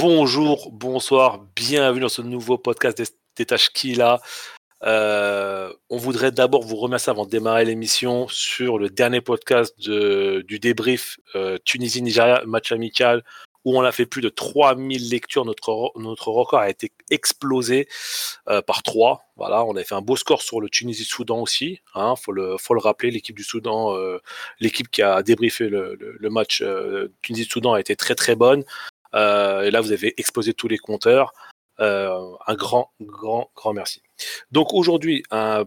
Bonjour, bonsoir, bienvenue dans ce nouveau podcast des, des. Euh, on voudrait d'abord vous remercier avant de démarrer l'émission sur le dernier podcast du débrief euh, Tunisie-Nigeria, match amical, où on a fait plus de 3000 lectures. Notre, record a été explosé euh, par 3. Voilà, on a fait un beau score sur le Tunisie-Soudan aussi. Hein, faut, le, rappeler, l'équipe du Soudan, l'équipe qui a débriefé le, match Tunisie-Soudan a été très très bonne. Euh, et là, vous avez explosé tous les compteurs. Euh, un grand, grand, grand merci. Donc aujourd'hui, un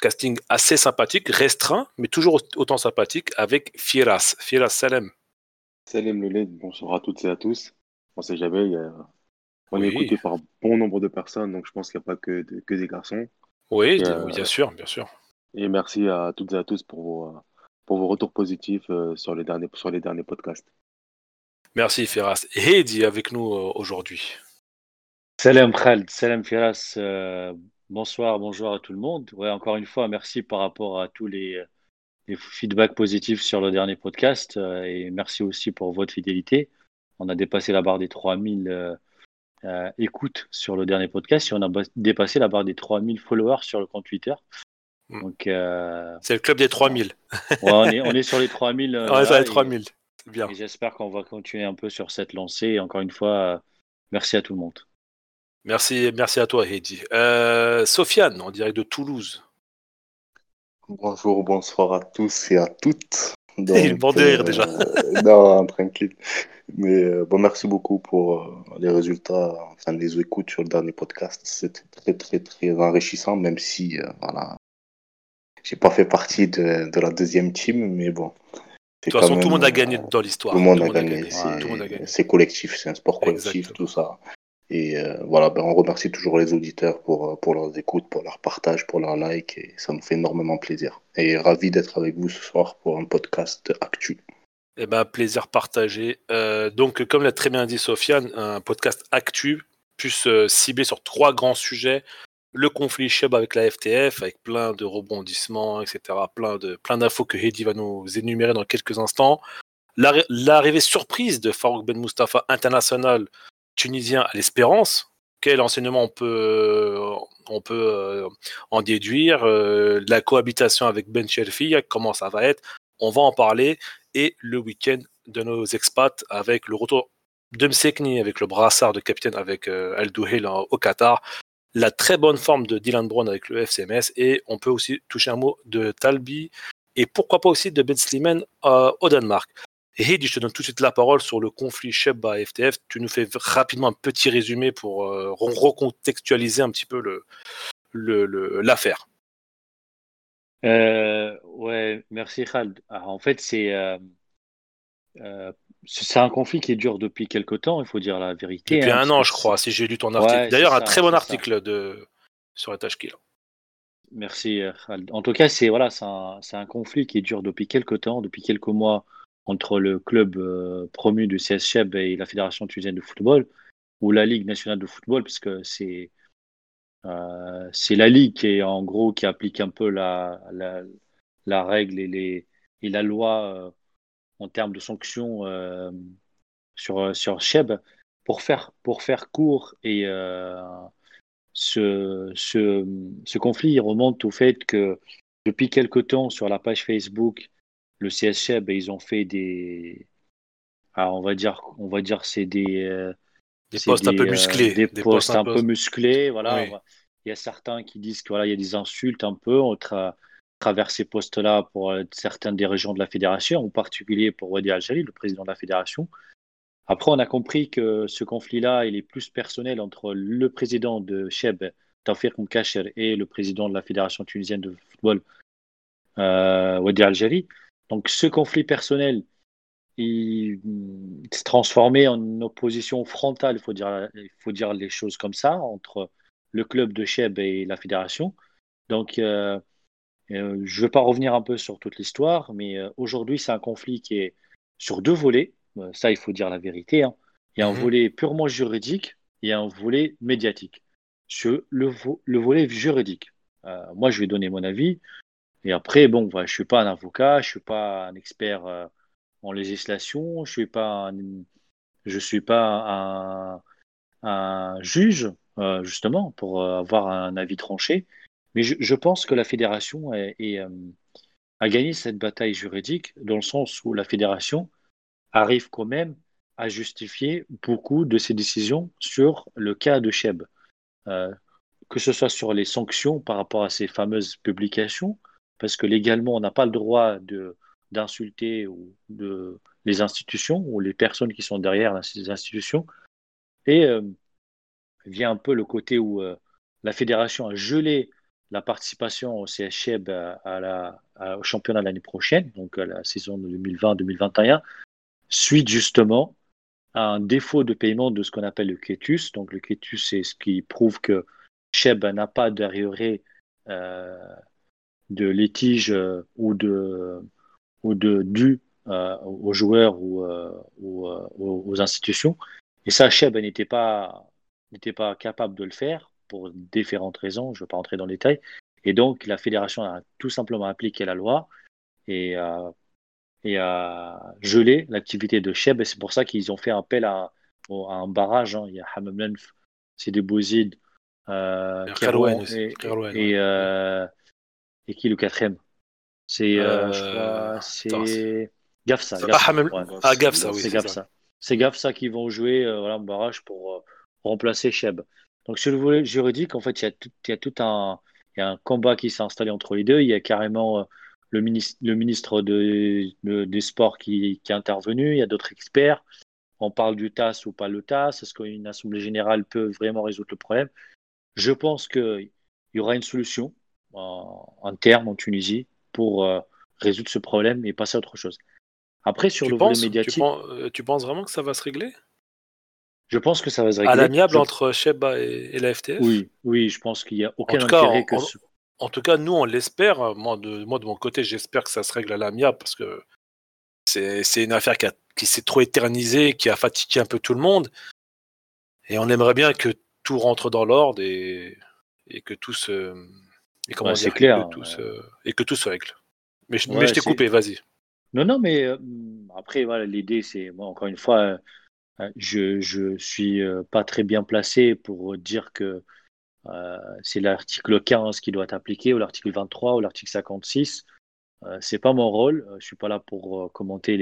casting assez sympathique, restreint, mais toujours autant sympathique avec Firas. Firas Salem. Salam le lait, bonsoir à toutes et à tous. On sait jamais, il y a- on est écouté par bon nombre de personnes, donc je pense qu'il n'y a pas que, de- que des garçons. Oui, Euh, bien sûr, bien sûr. Et merci à toutes et à tous pour vos, euh, pour vos retours positifs euh, sur les derniers, sur les derniers podcasts. Merci Firas. Et Heidi avec nous euh, aujourd'hui. Salam Khaled, salam Firas, euh, bonsoir, bonjour à tout le monde. Ouais, encore une fois, merci par rapport à tous les, les feedbacks positifs sur le dernier podcast euh, et merci aussi pour votre fidélité. On a dépassé la barre des 3000 euh, euh, écoutes sur le dernier podcast et on a dépassé la barre des 3000 followers sur le compte Twitter. Mm. Donc, euh, C'est le club des 3000. ouais, on, est, on est sur les 3000. euh, Ouais, ça va là, être et- 3000. Bien. et j'espère qu'on va continuer un peu sur cette lancée. Et encore une fois, euh, merci à tout le monde. Merci, merci à toi, Heidi. Euh, Sofiane, en direct de Toulouse. Bonjour, bonsoir à tous et à toutes. Il est mort de rire, déjà. non, tranquille. Mais euh, bon, merci beaucoup pour euh, les résultats, enfin les écoutes sur le dernier podcast. C'était très, très, très enrichissant, même si, euh, voilà, j'ai pas fait partie de, de la deuxième team, mais bon. De toute façon, tout le monde a gagné dans l'histoire. Tout le monde a gagné. C'est- a gagné. Collectif, c'est un sport collectif, Exactement. tout ça. Et euh, voilà, ben, on remercie toujours les auditeurs pour, euh, pour leurs écoutes, pour leur partage, pour leur like, et ça nous fait énormément plaisir. Et ravi d'être avec vous ce soir pour un podcast actu. Eh ben, plaisir partagé. Euh, donc, comme l'a très bien dit Sofiane, un podcast actu, plus euh, ciblé sur trois grands sujets. Le conflit Cheb avec la FTF, avec plein de rebondissements, etc. Plein de plein d'infos que Heidi va nous énumérer dans quelques instants. L'arri- L'arrivée surprise de Farouk Ben Mustafa, international tunisien à l'Espérance. Quel enseignement on peut, on peut euh, en déduire euh, La cohabitation avec Ben Cherfi, comment ça va être On va en parler et le week-end de nos expats avec le retour de Msekni avec le brassard de capitaine avec euh, Al Douhail en- au Qatar, la très bonne forme de Dylan Brown avec le FCMS et on peut aussi toucher un mot de Talbi et pourquoi pas aussi de Ben Slimane euh, au Danemark. Et je te donne tout de suite la parole sur le conflit Sheba FTF. Tu nous fais rapidement un petit résumé pour euh, re- recontextualiser un petit peu le le- l'affaire. Euh, ouais, merci Khaled. Alors, en fait, c'est euh, c'est un conflit qui dure depuis quelque temps, il faut dire la vérité. Depuis hein, un an, je crois, si j'ai lu ton article. D'ailleurs, un ça, très bon ça. article de sur la. Merci euh. En tout cas, c'est voilà, c'est un, un conflit qui dure depuis quelque temps, depuis quelques mois, entre le club euh, promu du CS Cheb et la Fédération tunisienne de football, ou la Ligue nationale de football, puisque c'est euh, c'est la Ligue qui est en gros qui applique un peu la, la, la règle et, les, et la loi en termes de sanctions euh, sur, sur Cheb. Pour faire, pour faire court et euh, ce, ce, ce conflit remonte au fait que depuis quelque temps sur la page Facebook, le CSC, ben, ils ont fait des, alors on va dire, on va dire c'est des, euh, Des postes un peu euh, musclés. des, postes un peu musclés, voilà. Oui. Il y a certains qui disent que voilà, il y a des insultes un peu tra- travers ces postes-là pour euh, certaines des régions de la fédération, en particulier pour Wadi Al-Jali, le président de la fédération. Après, on a compris que ce conflit-là, il est plus personnel entre le président de Cheb, Tawfiq Mkacher, et le président de la Fédération tunisienne de football, euh, Wadi Al-Jali. Donc, ce conflit personnel, il s'est transformé en opposition frontale, il faut dire, il faut dire les choses comme ça, entre le club de Cheb et la fédération. Donc, euh, euh, je ne vais pas revenir un peu sur toute l'histoire, mais euh, aujourd'hui, c'est un conflit qui est sur deux volets. Euh, ça, il faut dire la vérité. hein. Il y a un Mhm. volet purement juridique et un volet médiatique. Sur le, vo- le volet juridique, moi, je vais donner mon avis. Et après, bon, voilà, je ne suis pas un avocat, je ne suis pas un expert en législation, je ne suis pas un, je suis pas un, un juge, justement, pour avoir un avis tranché. Mais je, pense que la fédération euh, a gagné cette bataille juridique dans le sens où la fédération arrive quand même à justifier beaucoup de ses décisions sur le cas de Cheb. Euh, que ce soit sur les sanctions par rapport à ces fameuses publications, parce que légalement, on n'a pas le droit d'insulter ou les institutions ou les personnes qui sont derrière ces institutions. Et euh, vient un peu le côté où euh, la fédération a gelé la participation au à, au championnat l'année prochaine, donc à la saison 2020-2021, suite justement à un défaut de paiement de ce qu'on appelle le quitus. Donc le quitus, c'est ce qui prouve que Cheb n'a pas d'arriéré euh, de litige euh, ou de ou de dû euh, aux joueurs ou, ou aux institutions. Et ça, Cheb n'était pas n'était pas capable de le faire pour différentes raisons. Je ne vais pas rentrer dans les détails. Et donc la fédération a tout simplement appliqué la loi et et a gelé l'activité de Cheb. Et c'est pour ça qu'ils ont fait appel à, à un barrage. Hein. Il y a Hamam Lenf, c'est des Bouzid, euh, Kerouan et, et, euh, et qui le quatrième C'est, euh, Euh, Gafsa. Ah, Gafsa, oui. c'est. Gafsa. Qui vont jouer euh, voilà, un barrage pour euh, remplacer Cheb. Donc sur le volet juridique, en fait, il y a tout, il y a tout un, il y a un combat qui s'est installé entre les deux. Il y a carrément euh, le ministre, le ministre de, de- des Sports qui, qui est intervenu. Il y a d'autres experts. On parle du TAS ou pas le TAS. Est-ce qu'une assemblée générale peut vraiment résoudre le problème? Je pense qu'il y aura une solution en, en terme en Tunisie pour euh, résoudre ce problème et passer à autre chose. Après, sur Tu le volet penses, médiatique, euh, tu penses vraiment que ça va se régler? Je pense que ça va se À régler. l'amiable Je- entre Sheba et, et la FTF Oui, oui, je pense qu'il n'y a aucun tout cas, intérêt en- que en- ce- En tout cas, nous, on l'espère. Moi de, moi, de mon côté, j'espère que ça se règle à l'amiable parce que c'est une affaire qui, s'est trop éternisée, qui a fatigué un peu tout le monde. Et on aimerait bien que tout rentre dans l'ordre et, et que tout se. Et comment Ouais, dire, clair, que tout se, et que tout se règle. Mais, je- mais Ouais, je t'ai coupé, vas-y. Non, non, mais euh, après, voilà, l'idée, c'est, moi, encore une fois, je je suis euh, pas très bien placé pour dire que euh, c'est l'article 15 qui doit être appliqué, ou l'article 23, ou l'article 56. Euh, c'est pas mon rôle. Euh, Je suis pas là pour euh, commenter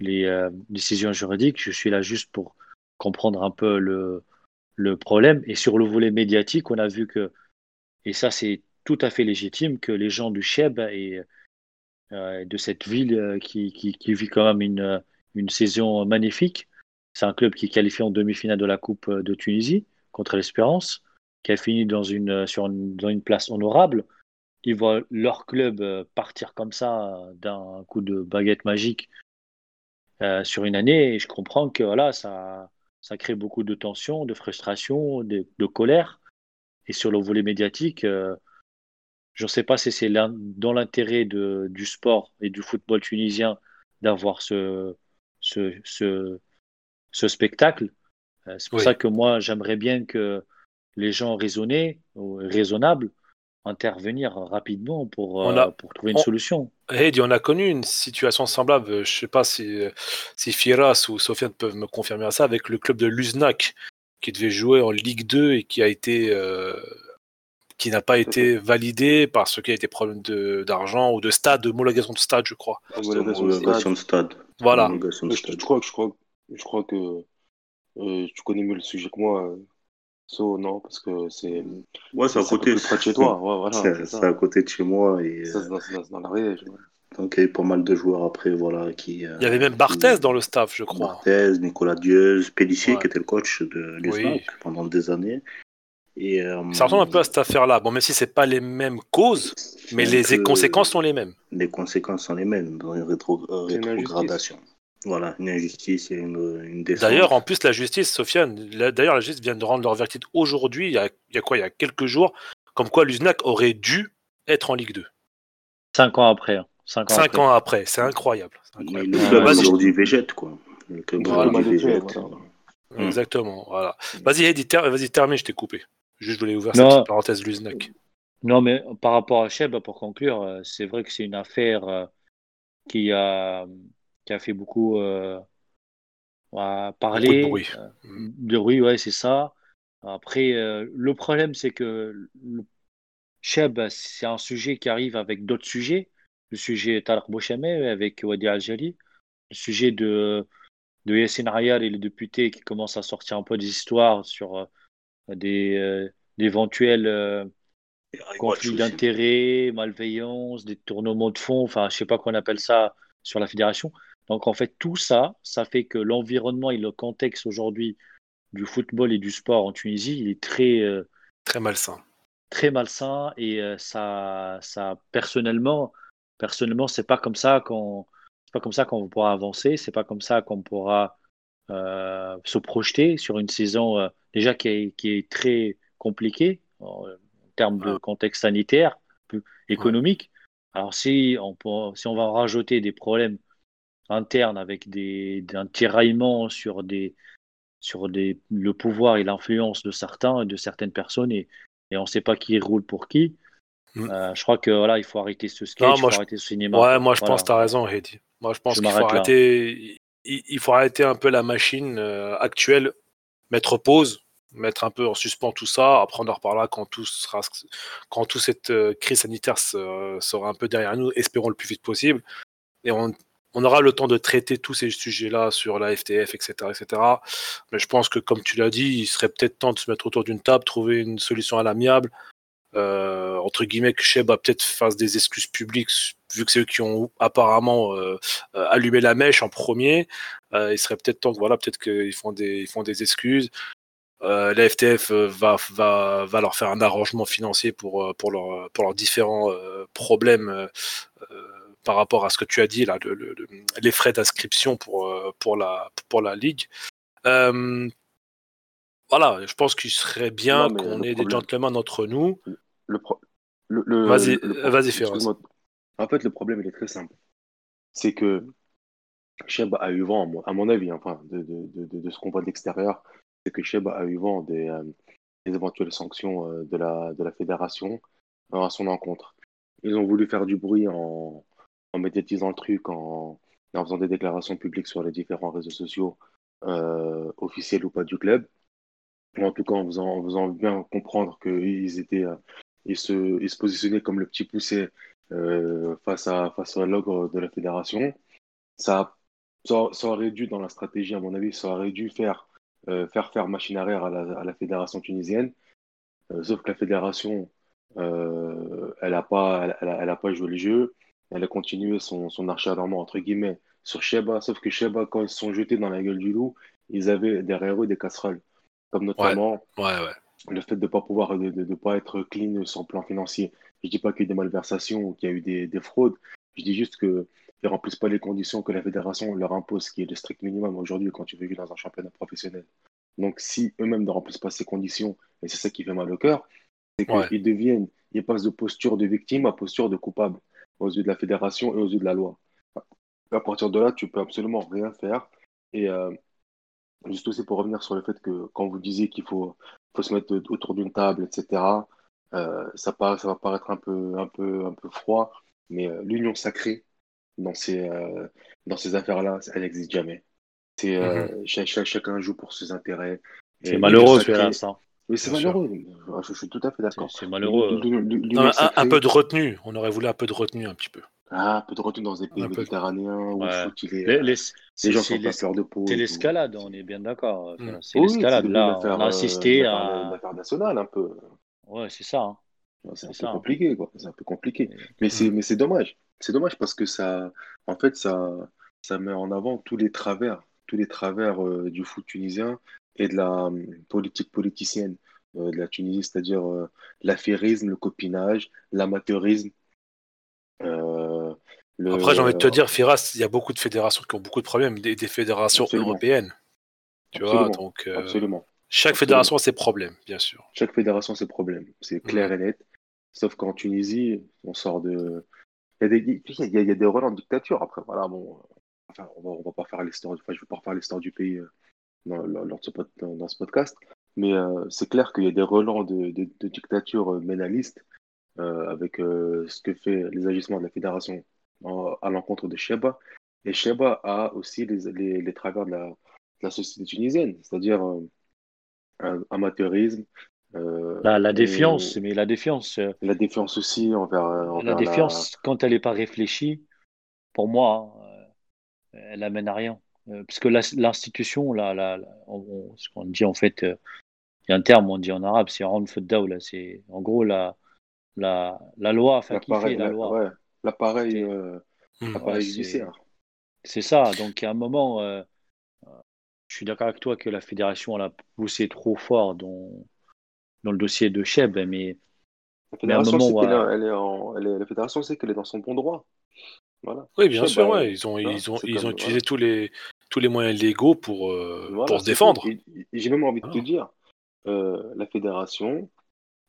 les, euh, décisions juridiques. Je suis là juste pour comprendre un peu le, problème. Et sur le volet médiatique, on a vu que, et ça, c'est tout à fait légitime, que les gens du Cheb et euh, de cette ville euh, qui, vit quand même euh, une saison magnifique. C'est un club qui est qualifié en demi-finale de la Coupe euh, de Tunisie contre l'Espérance, qui a fini dans une, euh, place honorable. Ils voient leur club euh, partir comme ça d'un coup de baguette magique sur une année. Et je comprends que voilà, ça, crée beaucoup de tension, de frustration, de, de colère. Et sur le volet médiatique, je ne sais pas si c'est dans l'intérêt du sport et du football tunisien d'avoir ce, ce spectacle. Euh, C'est pour Oui. ça que moi, j'aimerais bien que les gens raisonnés, ou raisonnables, intervenir rapidement pour, On euh, pour trouver une on- solution. Heidi, on a connu une situation semblable. Je sais pas si, si Firas ou Sofiane peuvent me confirmer ça avec le club de Luznac qui devait jouer en Ligue 2 et qui a été euh, qui n'a pas été validé parce qu'il y a été problème de- d'argent ou de stade, de homologation de stade, je crois. Homologation de stade. Voilà. De Je, stade. je crois, je crois, je crois que euh, tu connais mieux le sujet que moi. euh, So, non, parce que c'est Ouais, c'est à côté. de chez toi. Ouais, voilà, C'est à côté de chez moi. Et, Ça, c'est dans, dans- l'Ariège. ouais. donc, il y a eu pas mal de joueurs après, voilà, qui. euh, Il y avait même qui- Barthez dans le staff, je crois. Barthez, Nicolas Dieuze, Pellissier, Ouais. qui était le coach de Luznac Oui. pendant des années. Et, euh, Ça ressemble un peu à cette affaire-là. Bon, même si c'est pas les mêmes causes, mais les conséquences sont les mêmes. Les conséquences sont les mêmes dans une rétro- C'est une rétrogradation. Voilà, une injustice et une, une défense. D'ailleurs, en plus, la justice, Sofiane, d'ailleurs, la justice vient de rendre leur verdict aujourd'hui, il y a, il y a quoi, il y a quelques jours, comme quoi Luznac aurait dû être en Ligue 2. Cinq ans après. hein. Cinq ans Cinq après. ans après, c'est incroyable. incroyable. le club vas-y. aujourd'hui végète, quoi. Le club Voilà. aujourd'hui Mal fait, végète. voilà. Mm. Exactement, voilà. Vas-y, Heidi, ter- vas-y, termine, je t'ai coupé. Juste, je voulais ouvrir Non. cette parenthèse Luznac. Non, mais par rapport à Cheb, pour conclure, euh, c'est vrai que c'est une affaire euh, qui a, qui a fait beaucoup, euh, Beaucoup de parler bruit. euh, de bruit, ouais, c'est ça. Après, euh, le problème, c'est que le Cheb, c'est un sujet qui arrive avec d'autres sujets. Le sujet Tarek Bouchamé avec Wadi Al-Jali, le sujet de, de Yassine Rayal et les députés qui commencent à sortir un peu des histoires sur euh, des euh, d'éventuels euh, conflits d'intérêts, malveillance, détournements de fonds, enfin, je sais pas qu'on appelle ça sur la fédération. Donc, en fait, tout ça, ça fait que l'environnement et le contexte aujourd'hui du football et du sport en Tunisie, il est très, euh, Très malsain. très malsain et euh, ça, ça, personnellement, personnellement, c'est pas comme ça qu'on, c'est pas comme ça qu'on pourra avancer, c'est pas comme ça qu'on pourra euh, se projeter sur une saison déjà qui est, qui est très compliquée en, en termes de contexte sanitaire, économique. Alors si on, peut- si on va rajouter des problèmes internes avec des, d'un tiraillement sur des, sur des, le pouvoir et l'influence de certains, de certaines personnes et, et on ne sait pas qui roule pour qui. Mm. Euh, je crois que voilà, il faut arrêter ce sketch, Non, il moi, faut je- arrêter ce cinéma. Ouais, moi je Voilà. pense que tu as raison, Heidi. Moi je pense Je qu'il faut arrêter, il, il faut arrêter un peu la machine euh, actuelle, mettre pause, mettre un peu en suspens tout ça. Après, on en reparlera quand tout sera, quand toute cette euh, crise sanitaire se- sera un peu derrière nous, espérons le plus vite possible. Et on, on aura le temps de traiter tous ces sujets-là sur la FTF, etc., etc. Mais je pense que, comme tu l'as dit, il serait peut-être temps de se mettre autour d'une table, trouver une solution à l'amiable. Euh, entre guillemets, que Cheb a peut-être fasse des excuses publiques, vu que c'est eux qui ont apparemment euh, euh, allumé la mèche en premier. Euh, il serait peut-être temps que voilà, peut-être qu'ils font des, ils excuses. La FTF va, va, leur faire un arrangement financier pour, pour, leur, pour leurs différents problèmes par rapport à ce que tu as dit, là, le, le- le- les frais d'inscription pour, euh, pour, la, pour la Ligue. Euh, voilà, je pense qu'il serait bien qu'on ait des problème- gentlemen entre nous. Le le- Vas-y, vas-y. En fait, le problème, il est très simple. C'est que Cheb a eu vent, à mon- avis, enfin, de, de, de, ce qu'on voit de l'extérieur, c'est que Cheb a eu vent des, euh, des éventuelles sanctions euh, de la, de la fédération à son encontre. Ils ont voulu faire du bruit en, en médiatisant le truc, en, en faisant des déclarations publiques sur les différents réseaux sociaux, euh, officiels ou pas du club. En tout cas, en faisant, en faisant bien comprendre qu'ils étaient, euh, ils se, ils se positionnaient comme le petit poussé euh, face à, face à l'ogre de la fédération. Ça, ça, aurait dû, dans la stratégie, à mon avis, ça aurait dû faire, faire faire machine arrière à la, à la fédération tunisienne. Sauf que la fédération, elle n'a pas, elle a pas joué le jeu. Elle a continué son, son acharnement, entre guillemets, sur Sheba. Sauf que Sheba, quand ils se sont jetés dans la gueule du loup, ils avaient derrière eux des casseroles. Comme notamment Ouais, ouais. le fait de ne pas pouvoir, de, de, de pas être clean sur le plan financier. Je dis pas qu'il y a eu des malversations ou qu'il y a eu des, des fraudes. Je dis juste qu'ils ne remplissent pas les conditions que la fédération leur impose, qui est le strict minimum aujourd'hui quand tu veux jouer dans un championnat professionnel. Donc, si eux-mêmes ne remplissent pas ces conditions, et c'est ça qui fait mal au cœur, c'est qu'ils deviennent, ils passent de posture de victime à posture de coupable aux yeux de la fédération et aux yeux de la loi. À partir de là, tu peux absolument rien faire. Et euh, juste aussi pour revenir sur le fait que quand vous disiez qu'il faut, faut se mettre autour d'une table, etc., euh, ça, paraît- ça va paraître un peu, un peu, un peu froid, mais euh, l'union sacrée dans ces, euh, dans ces affaires-là, elle n'existe jamais. C'est, cha- chacun joue pour ses intérêts. C'est malheureux, sacrée- Féras, hein. Oui, c'est malheureux. Je, je suis tout à fait d'accord. c'est malheureux. Non, un, peu de retenue. On aurait voulu un peu de retenue un petit peu. Ah, un peu de retenue dans des pays Un méditerranéens où le Ouais. foot, il est, Les- euh, les- les c'est gens sont à l'es- fleur de peau. c'est l'escalade, on est bien d'accord. Mm. C'est Oui, l'escalade. Là, on a euh, assisté à. l'affaire nationale un peu. Ouais, c'est ça. hein. C'est un peu ça. compliqué, quoi. C'est un peu compliqué. Mais c'est, mais c'est dommage. C'est dommage parce que ça, en fait, ça, ça met en avant tous les travers, tous les travers euh, du foot tunisien et de la euh, politique politicienne euh, de la Tunisie, c'est-à-dire euh, l'affairisme, le copinage, l'amateurisme. euh, le- Après, j'ai envie de te dire, Firas, il y a beaucoup de fédérations qui ont beaucoup de problèmes, des, des fédérations Absolument. européennes. Tu vois, donc Absolument. chaque fédération a ses problèmes, bien sûr. Chaque fédération a ses problèmes, c'est clair et net. Sauf qu'en Tunisie, on sort de. Il y a des, il y a, il y a des relents de dictature. Après, voilà, bon, enfin, on va, on va pas faire l'histoire, enfin, je vais pas refaire l'histoire du pays euh, dans, ce, dans, podcast. Mais euh, c'est clair qu'il y a des relents de, de, de dictature euh, ménaliste euh, avec euh, ce que fait les agissements de la fédération en- à l'encontre de Sheba. Et Sheba a aussi les, les, les travers de la, de société tunisienne, c'est-à-dire un amateurisme. la, la, défiance, mais la défiance. La défiance aussi envers. la défiance, quand elle n'est pas réfléchie, pour moi, elle amène à rien. Parce que l'institution, là, là, ce qu'on dit en fait, il y a un terme, on dit en arabe, c'est là c'est en gros la, la, la loi, enfin, qui fait la loi. Ouais, l'appareil judiciaire. C'est ça. Donc, à un moment, euh, je suis d'accord avec toi que la fédération elle a poussé trop fort dans, dans le dossier de Cheb, mais. La fédération, c'est qu'elle est, en, la fédération, c'est qu'elle est dans son bon droit. Voilà. Oui, bien sûr, ouais. ils ont, ils ont, ils ont utilisé tous, les, tous les moyens légaux pour, euh, pour se défendre. J'ai même envie de te dire, euh, la fédération,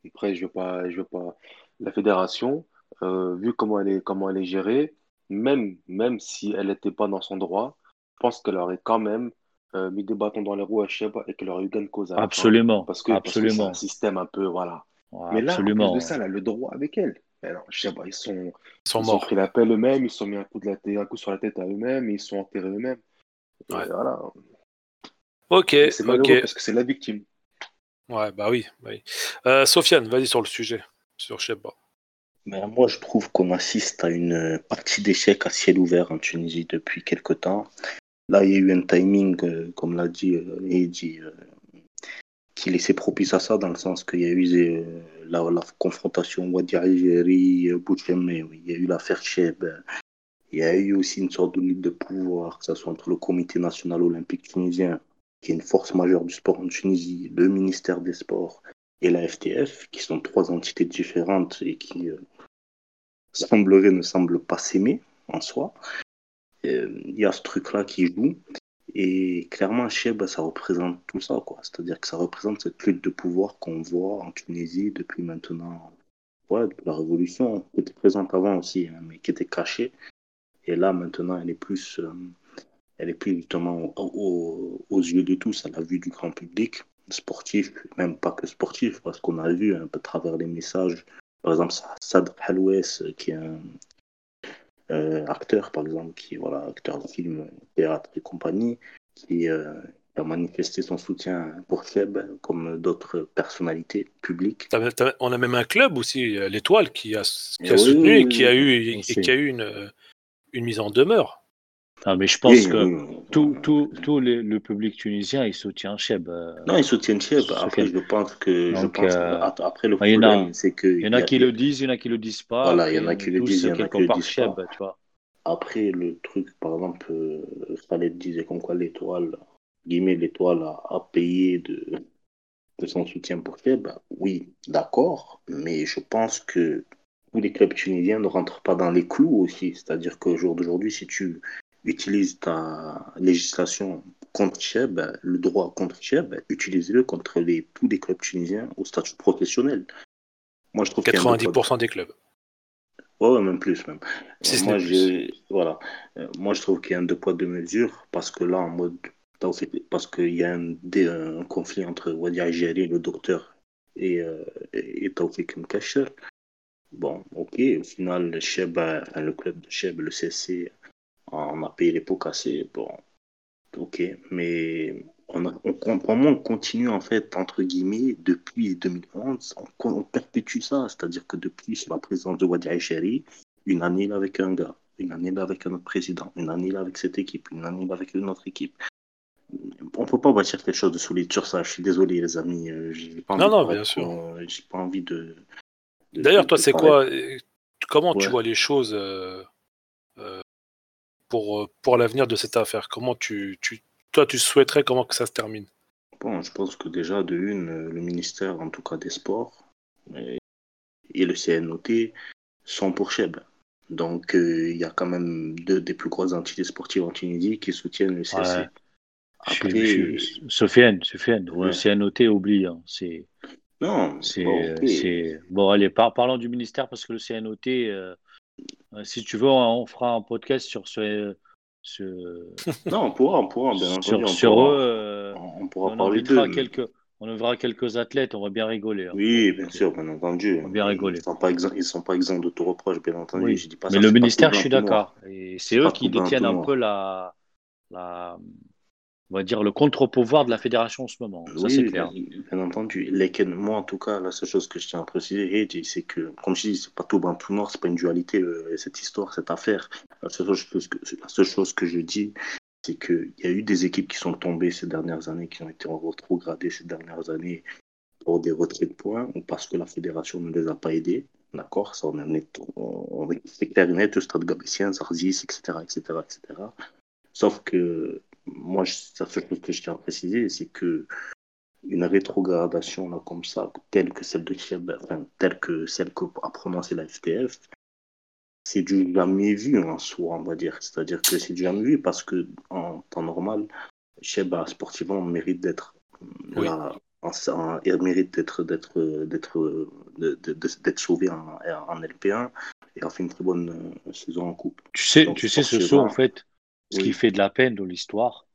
après, je veux pas, je veux pas, la fédération, vu comment elle est, comment elle est gérée, même, même si elle n'était pas dans son droit, je pense qu'elle aurait quand même euh, mis des bâtons dans les roues à Sheba et qu'elle aurait eu gain de cause. absolument. parce que, absolument. c'est un système un peu, voilà. Mais là, absolument. en plus de ça, elle a le droit avec elle. Alors, Sheba, ils sont, ils sont ils morts. ont pris l'appel eux-mêmes, ils se sont mis un coup, de la tête, un coup sur la tête à eux-mêmes, ils sont enterrés eux-mêmes. Voilà. Ok, c'est ok. parce que c'est la victime. Ouais, bah oui. Bah oui. Euh, Sofiane, vas-y sur le sujet, sur Sheba. Ben, moi, je trouve qu'on assiste à une partie d'échec à ciel ouvert en Tunisie depuis quelque temps. Là, il y a eu un timing, euh, comme l'a dit euh, Eddie, euh, qui laissait propice à ça, dans le sens qu'il y a eu la, confrontation Wadi Algérie, Bouchemé, oui. il y a eu l'affaire Cheb, il y a eu aussi une sorte de lutte de pouvoir, que ce soit entre le Comité national olympique tunisien, qui est une force majeure du sport en Tunisie, le ministère des Sports et la FTF, qui sont trois entités différentes et qui semblerait ne semble pas s'aimer en soi. Euh, il y a ce truc-là qui joue. Et clairement, Cheb, ça représente tout ça. C'est-à-dire que ça représente cette lutte de pouvoir qu'on voit en Tunisie depuis maintenant, ouais, la révolution, qui était présente avant aussi, hein, mais qui était cachée. Et là, maintenant, elle est plus, euh, elle est plus justement aux yeux de tous, à la vue du grand public, sportif, même pas que sportif, parce qu'on a vu un peu à travers les messages par exemple, Sad Haloues, qui est un euh, acteur, par exemple, qui est voilà, acteur de film, théâtre et compagnie, qui euh, a manifesté son soutien pour Cheb, comme d'autres personnalités publiques. on a même un club aussi, euh, l'Étoile, qui a, soutenu et qui a eu, et qui a eu une, une mise en demeure. Ah, mais je pense que tout, tout, tout le public tunisien, il soutient Cheb. Euh, non, il soutient Cheb. Après, je pense que. je pense euh, après, le problème, c'est que. Il y en a, qui le disent, il y en a qui le disent pas. Voilà, il y en a qui le disent, il y en a qui le disent Cheb, pas. Tu vois. Après, le truc, par exemple, euh, Khaled disait comme quoi l'étoile, guillemets, l'étoile a, a, payé de, de son soutien pour Cheb. Oui, d'accord, mais je pense que tous les clubs tunisiens ne rentrent pas dans les clous aussi. C'est-à-dire qu'au jour d'aujourd'hui, si tu utilise ta législation contre Cheb, le droit contre Cheb, utilise-le contre les, tous les clubs tunisiens au statut professionnel. Moi, je trouve 90% des clubs. Ouais, même plus même. moi, voilà. Euh, moi, je trouve qu'il y a un deux poids deux mesures parce que là, en mode parce qu'il y a un, un, conflit entre Wadi Ajari, le docteur, et, euh, et Taufik Mkacher. Bon, ok, au final, le, Cheb, le club de Cheb, le CC, on a payé les pots cassés. Bon, ok, mais on, on, continue en fait, entre guillemets, depuis 2011, on, perpétue ça. C'est-à-dire que depuis la présidence de Wadi Aïcheri, une année là avec un gars, une année là avec un autre président, une année là avec cette équipe, une année là avec une autre équipe. On peut pas bâtir quelque chose de solide sur ça. Je suis désolé, les amis. Euh, pas non, non, bien sûr. J'ai pas envie de. D'ailleurs, toi, c'est quoi Comment tu vois les choses euh, euh, pour, euh, pour l'avenir de cette affaire? Comment tu, tu, toi, tu souhaiterais comment que ça se termine? Bon, je pense que déjà, de une, euh, le ministère, en tout cas des Sports, et, le CNOT sont pour Cheb. Donc, euh, il y a quand même deux des plus grosses entités sportives en Tunisie qui soutiennent le CSC. Après... Sofiane, le CNOT oublie. Hein. C'est... Non, c'est, bon, allez, parlons du ministère parce que le CNOT, euh, si tu veux, on fera un podcast sur ce. ce... non, on pourra, on pourra, bien entendu. Sur, eux, euh, on pourra parler d'eux. Quelques... On verra quelques athlètes, on va bien rigoler. Hein. Oui, bien sûr, bien entendu. On va bien rigoler. Ils ne sont, pas exempts, de tout reproche, bien entendu. Je dis pas Mais le ministère, je suis d'accord. Et c'est eux qui détiennent un peu la, la, on va dire, le contre-pouvoir de la fédération en ce moment. Ça, oui, c'est clair. bien entendu. Lesquels, moi, en tout cas, la seule chose que je tiens à préciser, c'est que, comme je dis, c'est pas tout blanc, tout noir, c'est pas une dualité, euh, cette histoire, cette affaire. La seule chose que, la seule chose que je dis, c'est qu'il y a eu des équipes qui sont tombées ces dernières années, qui ont été rétrogradées ces dernières années pour des retraits de points ou parce que la fédération ne les a pas aidés. D'accord? Ça, on est, on, c'est clair et net, le Stade Gabessien, Zarzis, etc., etc., etc. Sauf que moi, la seule chose que je tiens à préciser, c'est que une rétrogradation là, comme ça, telle que celle de Cheb, enfin, telle que celle qu'a prononcé la FTF, c'est du jamais vu en soi, on va dire. C'est-à-dire que c'est du jamais vu parce que en temps normal, Cheb, sportivement, mérite d'être là il mérite d'être d'être d'être d'être sauvé en, en, LP1 et a fait une très bonne euh, saison en coupe. Tu sais, tu sais ce saut en fait, ce qui fait de la peine dans l'histoire,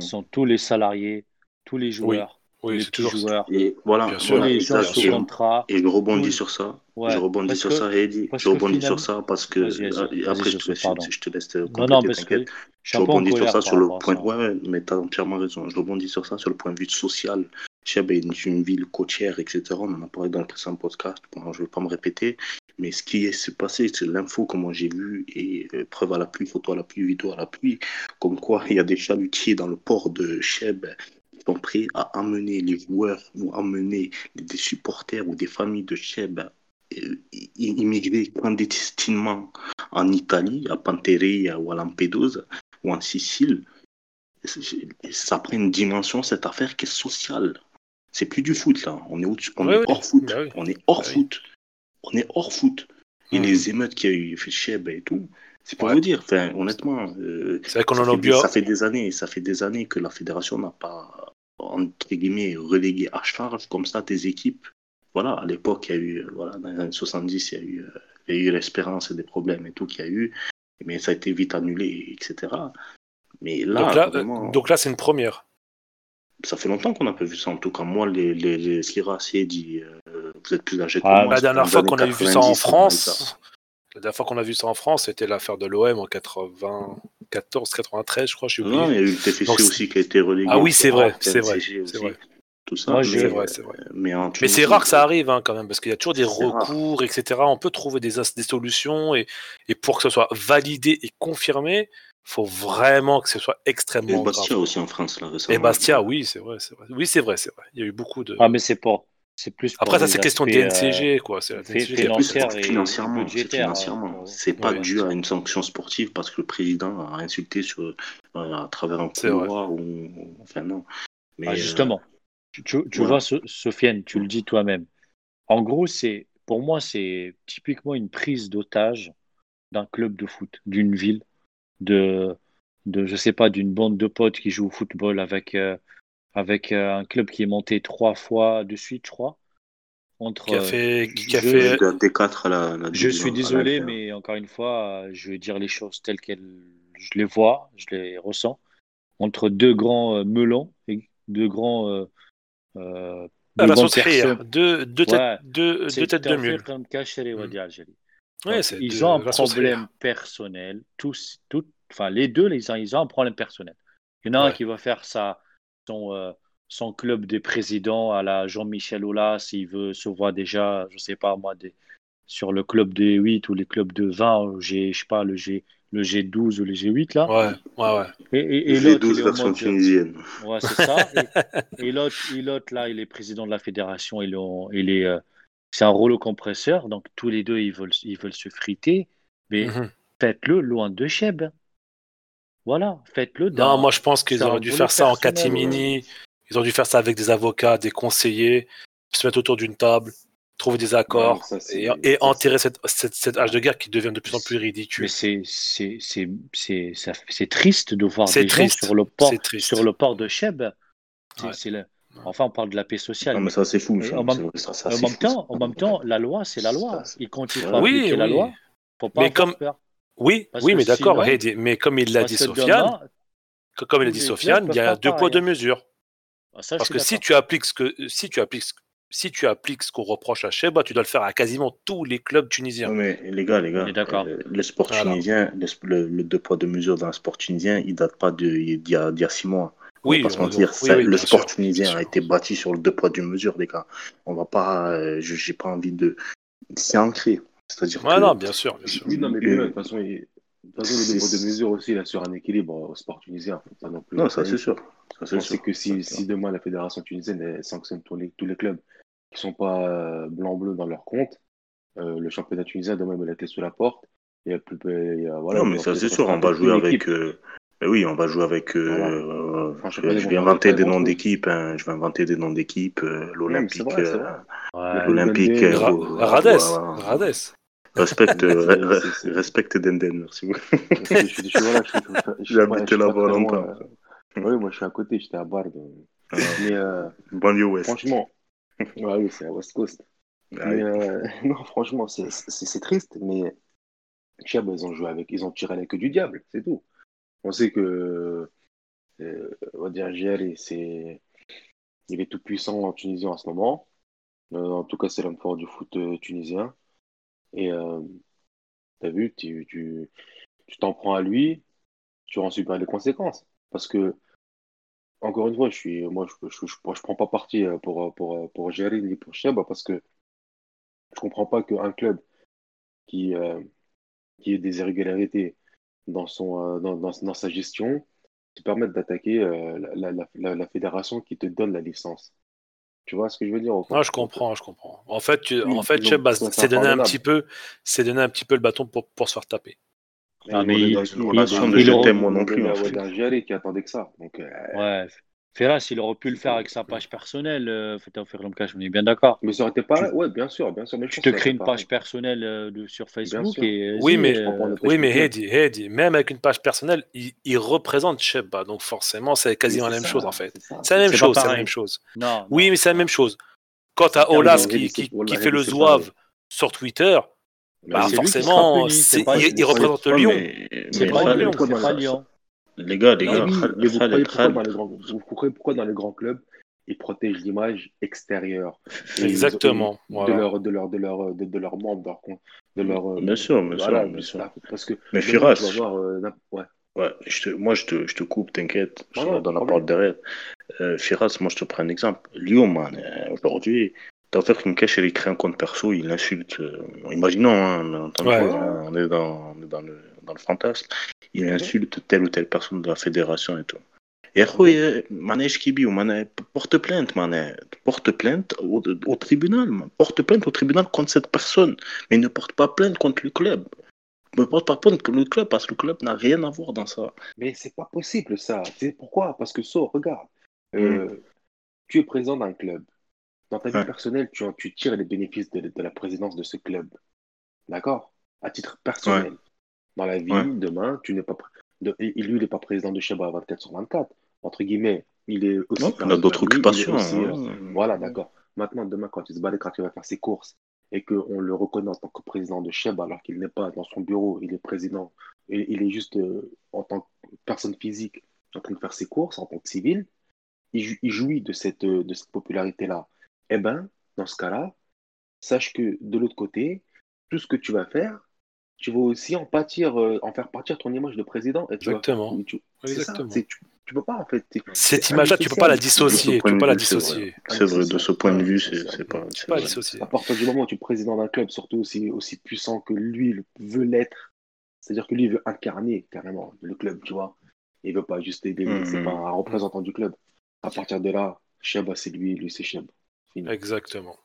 sont tous les salariés, tous les joueurs, oui, les toujours joueurs. Et voilà, les gens sous contrat. Et je rebondis sur ça. je rebondis sur ça, Eddie. Je rebondis sur ça parce que après, je, te, je, te laisse compléter, non, non, parce que je rebondis sur ça sur le point. Ouais, ouais, mais tu as entièrement raison. Je rebondis sur ça sur le point de vue social Cheb est une ville côtière, etc. On en a parlé dans le précédent podcast. je ne vais pas me répéter. Mais ce qui s'est passé, c'est l'info que j'ai vu et euh, preuve à la pluie, photo à la pluie, vidéo à la pluie, comme quoi il y a des chalutiers dans le port de Cheb qui sont prêts à amener les joueurs ou amener des supporters ou des familles de Cheb euh, immigrer clandestinement en Italie, à Panteria ou à Lampedusa ou en Sicile. Ça prend une dimension, cette affaire, qui est sociale. C'est plus du foot là. On est, on est hors foot. Bah on est hors bah foot. On est hors foot. Et hmm. les émeutes qu'il y a eu fait Cheb et tout, c'est pour vous dire. Enfin, honnêtement, euh, vrai qu'on en a Ça fait des années, ça fait des années que la fédération n'a pas entre guillemets relégué à charge comme ça des équipes. Voilà, à l'époque, il y a eu, voilà, dans les années 70, il y a eu, il y a eu l'espérance et des problèmes et tout qu'il y a eu, mais ça a été vite annulé, etc. Mais là, donc là, vraiment... donc là c'est une première ça fait longtemps qu'on n'a pas vu ça. En tout cas, moi, les, les, les dit euh, vous êtes plus âgé que ah, moi. La dernière fois qu'on a vu ça en France, la dernière fois qu'on a vu ça en France, c'était l'affaire de l'OM en 94, 93, je crois. Je non, il y a eu le TFC aussi qui a été relégué. Ah oui, c'est vrai, c'est vrai, c'est vrai. Tout ça, mais, c'est vrai, c'est vrai. Mais, c'est rare que ça arrive hein, quand même, parce qu'il y a toujours des recours, etc. On peut trouver des, des solutions et, et pour que ce soit validé et confirmé, faut vraiment que ce soit extrêmement et Bastia aussi en France là récemment. Et Bastia, oui, c'est vrai, c'est vrai. Oui, c'est vrai, c'est vrai. Il y a eu beaucoup de. Ah, mais c'est pas. C'est plus. Après, ça, c'est question de DNCG, quoi. C'est la DNCG. Financière et financièrement. financièrement. C'est pas dû à une sanction sportive parce que le président a insulté sur, euh, à travers un couloir ou. Enfin, non. Mais, ah, justement, tu, tu vois, Sofiane, tu le dis toi-même. En gros, c'est pour moi, c'est typiquement une prise d'otage d'un club de foot, d'une ville de, de je sais pas, d'une bande de potes qui jouent au football avec, euh, avec euh, un club qui est monté trois fois de suite, je crois. Entre, qui a fait, qui a fait... des quatre à la, Je suis désolé, mais encore une fois, je vais dire les choses telles qu'elles, je les vois, je les ressens. Entre deux grands euh, melons et deux grands euh, euh, ah, deux, deux, deux, têtes, deux, deux têtes de mule. Ouais, ils ont un problème personnel. Tous, tout, enfin, les deux, ils ont, ils ont un problème personnel. Il y en a un qui va faire ça, son, euh, son club des présidents à la Jean-Michel Aulas, s'il veut se voir déjà, je sais pas moi, des, sur le club des 8 ou les clubs de 20, G, je sais pas, le, G, le G12 ou le G8 là. Ouais, ouais, ouais. Et, et, G12 version tunisienne. Ouais, c'est ça. et, et l'autre, là, il est président de la fédération, il est, il est c'est un rouleau compresseur, donc tous les deux, ils veulent, ils veulent se friter, mais mhm. faites-le loin de Cheb. Voilà, faites-le Non, moi je pense qu'ils auraient dû faire ça en catimini, ils ont dû faire ça avec des avocats, des conseillers, se mettre autour d'une table, trouver des accords et, enterrer cette, cette, âge de guerre qui devient de plus en plus ridicule. Mais c'est triste de voir des gens sur le port, sur le port de Cheb. C'est Enfin, on parle de la paix sociale. mais ça, c'est fou. en, même, temps, en même temps, la loi, c'est la loi. Il continue à oui, la loi. Faut pas mais comme... Oui, oui, mais d'accord. Mais comme il l'a dit Sofiane, comme il l'a dit Sofiane, il y a deux poids, deux mesures. Ah, parce que si tu appliques ce que si tu appliques si tu appliques ce qu'on reproche à Sheba, tu dois le faire à quasiment tous les clubs tunisiens. Non mais les gars, les gars, euh, le sport tunisien, le, deux poids deux mesures dans le sport tunisien, il date pas d'il y, a, y a six mois. Oui, on va pas se mentir. oui, ça- oui, le sport sûr, tunisien a été bâti sur le deux poids deux mesures, les gars. On va pas, euh, je- j'ai pas envie de, c'est ancré. C'est-à-dire Ouais, que non, bien sûr, bien sûr. Oui, non, mais de toute façon, il- de toute façon, le c'est- niveau de mesure aussi, il assure un équilibre au sport tunisien. Non plus non, ça c'est sûr. C'est que si, si demain la fédération tunisienne elle sanctionne tous les, tous les clubs qui sont pas euh, blanc-bleu dans leur compte, euh, le championnat tunisien demain met la clé sous la porte. Il y a plus, il y a- voilà, non, mais ça c'est sûr. On va jouer avec. euh, ben oui, on va jouer avec. euh, Voilà. euh, Enfin, je vais inventer des noms d'équipes. hein, Je vais inventer des noms d'équipes. euh, L'Olympique. euh. L'Olympique. Euh, Rades, voilà. Rades. Respecte, respecte Denden, merci beaucoup. Pas là-bas longtemps. euh, Oui, moi je suis à côté, j'étais à Bard. Ah, Mais euh, Banlieue ouest. franchement, ouais, oui, c'est à West Coast. Ah, Mais euh, non, franchement, c'est triste, mais Cheb, ils ont joué avec, ils ont tiré la queue du diable, c'est tout. On sait que, euh, on va dire, Giari, c'est, il est tout puissant en Tunisie en ce moment. Euh, en tout cas, c'est l'homme fort du foot euh, tunisien. Et euh, t'as vu, tu tu tu t'en prends à lui, tu en subis les conséquences. Parce que, encore une fois, je suis, moi, je, je, je, je prends pas parti pour, pour, pour ni pour Cheb, parce que je comprends pas qu'un club qui, qui ait des irrégularités dans, son, euh, dans, dans, dans sa gestion te permette d'attaquer euh, la, la, la, la fédération qui te donne la licence. Tu vois ce que je veux dire Non, je comprends, je comprends. En fait, tu- Oui, en fait, Cheb, bah, donné un petit peu, c'est donné un petit peu le bâton pour, pour se faire taper. Ah, mais il- il Giari qui attendait que ça. Donc, euh, Ouais. Ferras, il aurait pu le faire avec sa page personnelle, euh, on est bien d'accord. mais ça aurait été pareil. Ouais, bien sûr, bien sûr. Mais je Tu te crées une page personnelle euh, de, sur Facebook et Oui, mais- euh, Oui, mais Heidi, même avec une page personnelle, il, il représente Chebba, donc forcément, c'est quasiment la même ça, chose en fait. c'est la même chose, c'est la même chose. non, Oui, non, mais c'est la même chose. Quand t'as C'est Olas qui, qui, voilà, qui fait le zouave sur Twitter, bah forcément, il, c'est il pas- représente Lyon. C'est pas Lyon, dans. Les gars, les gars, mais vous croyez pourquoi dans les grands, vous croyez pourquoi dans les grands clubs ils protègent l'image extérieure Exactement. de voilà. leur de leur de leur de, de leurs membres de leur con- de leur euh, Bien sûr, bien sûr, voilà, bien du sûr. parce que Mais Firas, tu vas voir euh, ouais. Ouais, je te, moi je te, je te coupe, t'inquiète, je donne pas la de parole derrière. Euh, Firas, moi je te prends un exemple. Lyon, man, euh, aujourd'hui, t'as fait une cache, il crée un compte perso, il insulte. euh, imaginons, hein, mais entendu, Ouais. hein, on est, dans, on est dans, le, dans le fantasme. Il insulte telle ou telle personne de la fédération et tout. Et après, manège Kibi ou mané, porte plainte, mané, porte plainte au, au tribunal, man. porte plainte au tribunal contre cette personne, mais ne porte pas plainte contre le club. Ne porte pas plainte contre le club parce que le club n'a rien à voir dans ça. Mais c'est pas possible ça. C'est pourquoi? Parce que so, regarde, euh, tu es président d'un club. Dans ta vie Ouais. personnelle, tu, tires les bénéfices de, de la présidence de ce club. D'accord? À titre personnel. Dans la vie, Ouais. demain, tu n'es pas. De, et lui, il n'est pas président de Cheba 24 sur 24. Entre guillemets, il est aussi. Non, il a d'autres occupations. aussi, euh. Voilà, d'accord. Maintenant, demain, quand il se balade, quand il va faire ses courses et qu'on le reconnaît en tant que président de Cheb alors qu'il n'est pas dans son bureau, il est président, et il est juste euh, en tant que personne physique en train de faire ses courses en tant que civil, il jouit de cette, euh, de cette popularité-là. Eh bien, dans ce cas-là, sache que de l'autre côté, tout ce que tu vas faire, tu vas aussi en pâtir, euh, en faire partir ton image de président. Et tu Exactement. tu- c'est ça, Exactement. c'est- tu, tu peux pas en fait. Cette image-là, tu peux pas la dissocier. Tu peux pas la dissocier. C'est vrai, de ce point de vue, c'est c'est pas. Tu pas dissocier. À partir du moment où tu es président d'un club, surtout aussi, aussi puissant que lui le- veut l'être, c'est-à-dire que lui veut incarner carrément le club, tu vois. Il veut pas juste aider, c'est pas un représentant du club. À partir de là, Cheb, c'est lui, lui c'est Cheb. Exactement.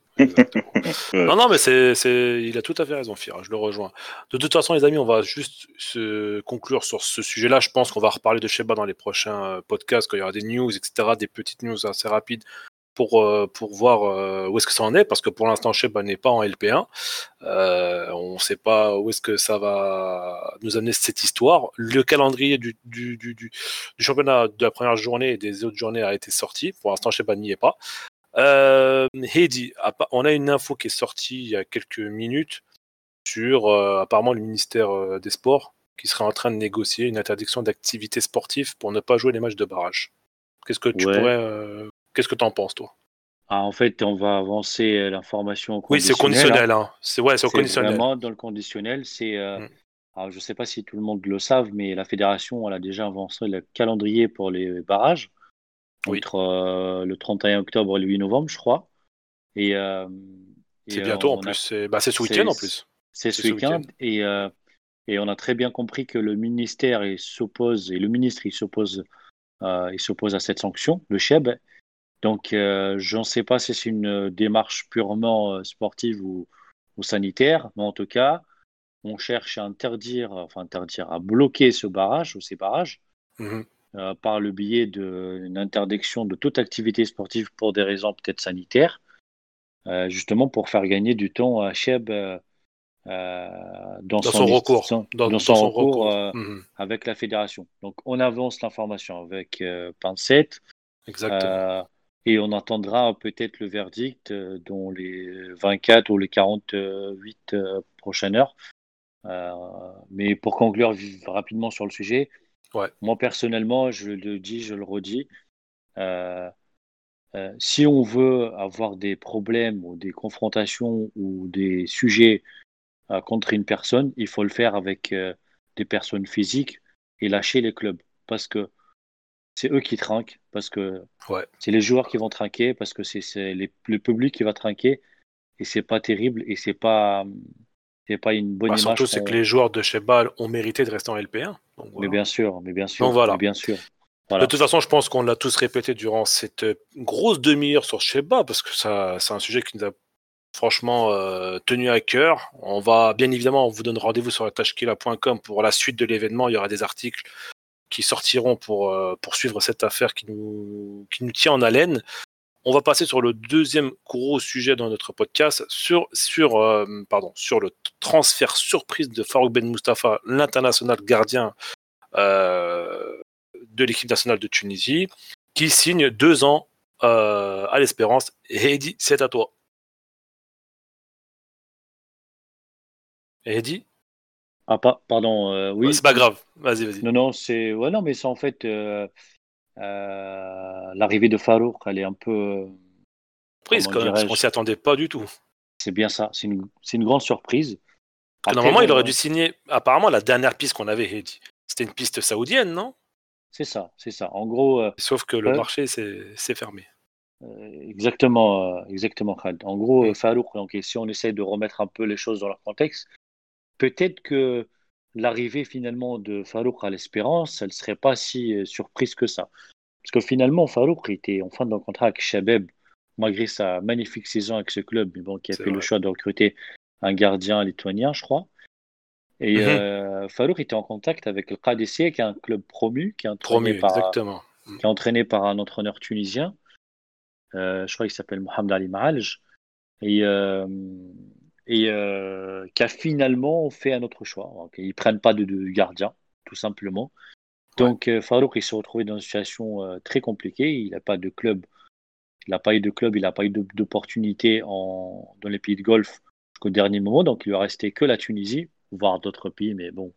Non, non, mais c'est, il a tout à fait raison, Fira, je le rejoins. De toute façon, les amis, on va juste se conclure sur ce sujet-là. Je pense qu'on va reparler de Sheba dans les prochains euh, podcasts, quand il y aura des news, etc., des petites news assez rapides pour, euh, voir euh, où est-ce que ça en est, parce que pour l'instant, Sheba n'est pas en LP1. Euh, on ne sait pas où est-ce que ça va nous amener cette histoire. Le calendrier du, du championnat de la première journée et des autres journées a été sorti. Pour l'instant, Sheba n'y est pas. Euh, on a une info qui est sortie il y a quelques minutes sur euh, apparemment le ministère euh, des Sports qui serait en train de négocier une interdiction d'activité sportive pour ne pas jouer les matchs de barrage. Qu'est-ce que tu Ouais. pourrais, euh, qu'est-ce que t'en penses toi? Ah, en fait, on va avancer l'information Oui, c'est conditionnel. Hein. C'est ouais, c'est conditionnel. vraiment dans le conditionnel. C'est, Mm. alors, je ne sais pas si tout le monde le savent, mais la fédération elle a déjà avancé le calendrier pour les barrages. Oui. entre euh, le 31 octobre et le 8 novembre, je crois. Et, euh, C'est et, bientôt euh, en a- plus. C'est bah, ce week-end en plus. C'est ce ce week-end et, euh, et on a très bien compris que le ministère il s'oppose et le ministre il s'oppose euh, il s'oppose à cette sanction, le CHEB. Donc euh, je ne sais pas si c'est une démarche purement euh, sportive ou, ou sanitaire, mais en tout cas on cherche à interdire, enfin interdire, à bloquer ce barrage ou ces barrages Mhm. Euh, par le biais d'une interdiction de toute activité sportive pour des raisons peut-être sanitaires, euh, justement pour faire gagner du temps à Cheb euh, dans, Dans son recours. son- Dans, son son recours, recours. Mhm. avec la fédération. Donc on avance l'information avec Pincette Exactement. et on attendra peut-être le verdict dans les 24 ou les 48 euh, prochaines heures. Mais pour conclure rapidement sur le sujet, Ouais. moi personnellement, je le dis, je le redis, euh, euh, si on veut avoir des problèmes ou des confrontations ou des sujets euh, contre une personne, il faut le faire avec des personnes physiques et lâcher les clubs parce que c'est eux qui trinquent, parce que Ouais. c'est les joueurs qui vont trinquer, parce que c'est le public qui va trinquer et c'est pas terrible et c'est pas pas une bonne Bah, image. surtout, c'est que les joueurs de Shebal ont mérité de rester en LP1. Donc, Mais bien sûr, mais bien sûr, Donc voilà. mais bien sûr. De toute façon, je pense qu'on l'a tous répété durant cette euh, grosse demi-heure sur Sheba, parce que ça, c'est un sujet qui nous a franchement euh, tenu à cœur. On va bien évidemment, on vous donne rendez-vous sur la tachkila.com pour la suite de l'événement. Il y aura des articles qui sortiront pour euh, poursuivre cette affaire qui nous, qui nous tient en haleine. On va passer sur le deuxième gros sujet dans notre podcast, sur, sur, euh, pardon, sur le transfert surprise de Farouk Ben Mustafa, l'international gardien euh, de l'équipe nationale de Tunisie, qui signe deux ans euh, à l'Espérance. Eddy, c'est à toi. Eddy Ah, pas, pardon, oui. C'est pas grave. Vas-y, vas-y. Non, non, c'est ouais, non, mais c'est en fait l'arrivée de Farouk, elle est un peu. Surprise quand même, parce qu'on s'y attendait pas du tout. C'est bien ça, c'est une, grande surprise. Après, Normalement, il aurait dû signer. Apparemment, la dernière piste qu'on avait, c'était une piste saoudienne, non? C'est ça, c'est ça. En gros, euh, Sauf que le marché s'est fermé. euh, exactement, euh, exactement, Khaled. En gros, Mm. euh, Farouk, donc, et si on essaie de remettre un peu les choses dans leur contexte, peut-être que l'arrivée finalement de Farouk à l'Espérance, elle ne serait pas si euh, surprise que ça. Parce que finalement, Farouk était en fin de contrat avec Shabeb, malgré sa magnifique saison avec ce club, mais bon, qui a fait le choix de recruter un gardien lituanien, je crois. Et Mhm. euh, Farouk était en contact avec le KDC, qui est un club promu, qui est entraîné, Promu, par, exactement. qui est entraîné par un entraîneur tunisien. Euh, je crois qu'il s'appelle Mohamed Ali Mahalj. Et, euh, et euh, qui a finalement fait un autre choix. Donc, ils ne prennent pas de, de gardien, tout simplement. Donc euh, Farouk, il s'est retrouvé dans une situation euh, très compliquée. Il n'a pas de club. Il n'a pas eu de club, il n'a pas eu d'opportunité en- dans les pays de Golfe jusqu'au dernier moment. Donc il lui a resté que la Tunisie, voire d'autres pays. Mais bon,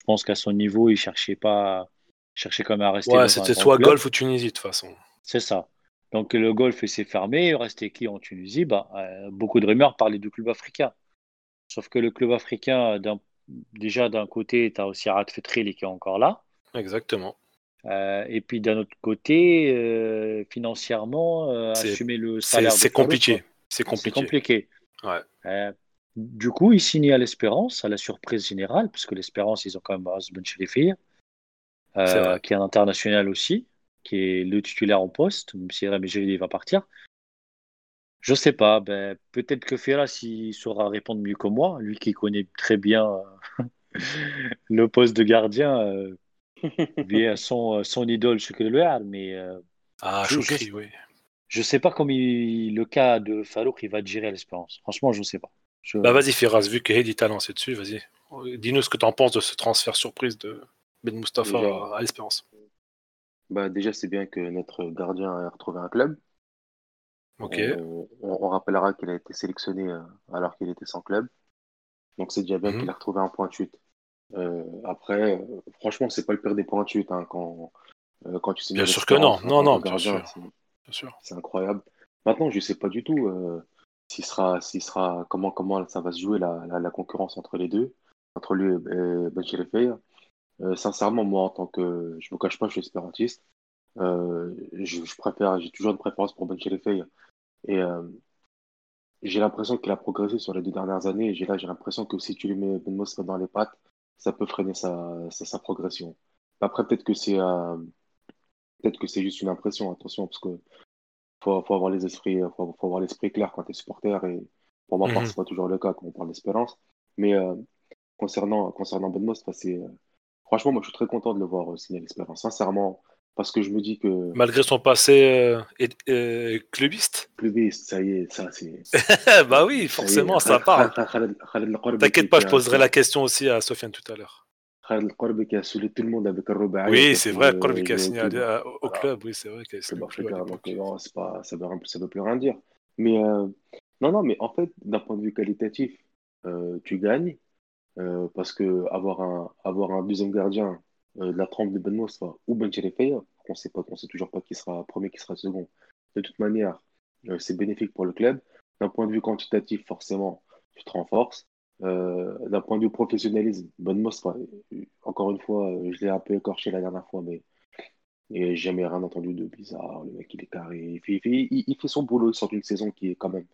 je pense qu'à son niveau, il cherchait pas, il cherchait quand même à rester. Ouais, c'était soit club. Golfe ou Tunisie, de toute façon. C'est ça. Donc le golf s'est fermé, il restait qui en Tunisie? Bah, euh, Beaucoup de rumeurs parlaient du club africain. Sauf que le club africain, déjà d'un côté, tu as aussi Arad Fetril qui est encore là. Exactement. Euh, et puis d'un autre côté, euh, financièrement, assumer le salaire c'est compliqué. C'est compliqué. compliqué. Ouais. Du coup, il signe à l'Espérance, à la surprise générale, parce que l'Espérance, ils ont quand même Cherifi, C'est vrai. qui est un international aussi, qui est le titulaire en poste, même si Géridi va partir. Je sais pas, ben, peut-être que Ferras il saura répondre mieux que moi, lui qui connaît très bien euh, le poste de gardien euh, via son, son idole Shukri Louar, mais euh, Ah, Je- je- oui. je sais pas comment le cas de Farouk il va gérer à l'Espérance. Franchement, je sais pas. Je- Bah vas-y, Firas, vu que Heidi t'a lancé dessus, vas-y. Dis-nous ce que t'en penses de ce transfert surprise de Ben Mustafa à l'Espérance. Bah, déjà, c'est bien que notre gardien a retrouvé un club. Ok. Euh, on, on rappellera qu'il a été sélectionné euh, alors qu'il était sans club. Donc c'est déjà bien Mhm. qu'il a retrouvé un point de chute. Euh, après, franchement, c'est pas le pire des points de chute hein, quand, euh, quand tu signes Bien sûr que non. en Non, non, gardien, Bien sûr. C'est incroyable. Maintenant, je sais pas du tout euh, s'il sera, s'il sera, comment, comment ça va se jouer la, la, la concurrence entre les deux, entre lui et Ben Chirifei. Euh, sincèrement, moi, en tant que, je me cache pas, je suis espérantiste. Euh, je, je préfère, j'ai toujours une préférence pour Ben Chilifey. Et euh, j'ai l'impression qu'il a progressé sur les deux dernières années. Et j'ai là, j'ai l'impression que si tu lui mets Ben Mosfa dans les pattes, ça peut freiner sa, sa, sa progression. Après, peut-être que c'est peut-être que c'est juste une impression, attention, parce que faut, faut avoir les esprits, faut, faut avoir l'esprit clair quand tu es supporter. Et pour ma part, Mhm. c'est pas toujours le cas quand on parle d'espérance. Mais concernant, concernant Ben Mosfa, c'est franchement, moi, je suis très content de le voir euh, signer l'espérance, sincèrement, parce que je me dis que Malgré son passé euh, euh, clubiste. clubiste, ça y est, ça c'est. bah oui, forcément, ça Korbi T'inquiète qui- pas, je poserai la question aussi à Sofiane tout à l'heure. Khaled Korbi qui a saoulé tout le monde avec un Rubaï. Oui, c'est vrai, Corby qui a signé au club, oui, c'est vrai ça ça veut plus rien dire. Mais non, non, mais en fait, d'un point de vue qualitatif, tu gagnes euh, parce que avoir un, avoir un deuxième gardien euh, de la trempe de Ben ou Ben Chirifeya, on sait pas, on sait toujours pas qui sera premier, qui sera second. De toute manière, euh, c'est bénéfique pour le club. D'un point de vue quantitatif, forcément, tu te renforces. D'un point de vue professionnalisme, Ben encore une fois, je l'ai un peu écorché la dernière fois, mais et jamais rien entendu de bizarre. Le mec, il est carré. Il fait son boulot. Il sort d'une saison qui est quand même,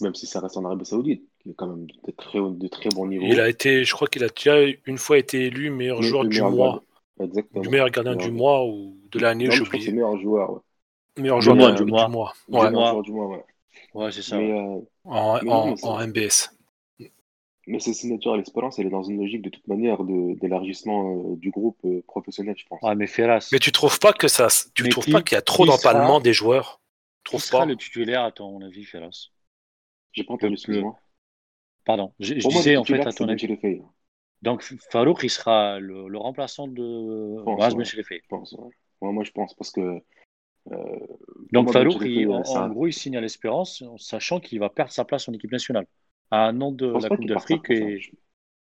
même si ça reste en Arabie Saoudite, est quand même de très, haut- de très bon niveau. Il a été, je crois qu'il a déjà une fois été élu meilleur Le- joueur du meilleur mois, gardien. Exactement. du meilleur gardien du mois ou de l'année, je crois que c'est oublié. meilleur joueur. Ouais. Meilleur Du joueur mois, de- du du mois. mois. Du Ouais, Meilleur mois. joueur du mois, ouais. Ouais, c'est ça. Mais, euh, en, Mais en- MBS. mais ses signatures à l'espérance, elle est dans une logique de toute manière d'élargissement euh, du groupe euh, professionnel, je pense. Ouais, mais Ferras, Mais tu trouves pas que ça, tu Mais trouves qui- pas qu'il y a trop d'empalement sera- des joueurs? Tu qui trouves sera pas? le titulaire à ton avis, Ferras? J'ai pas entendu, Le- excuse-moi. Pardon, je, je Pour moi, disais en fait à ton avis. Chirifeya, Donc Farouk, il sera le, le remplaçant de Moaz ouais. Chérifé. je pense. ouais. Ouais, moi, je pense parce que. euh, Donc Farouk, il- en, ça- en gros, il signe à l'espérance, en sachant qu'il va perdre sa place en équipe nationale. À un an de la Coupe d'Afrique. Et... Je,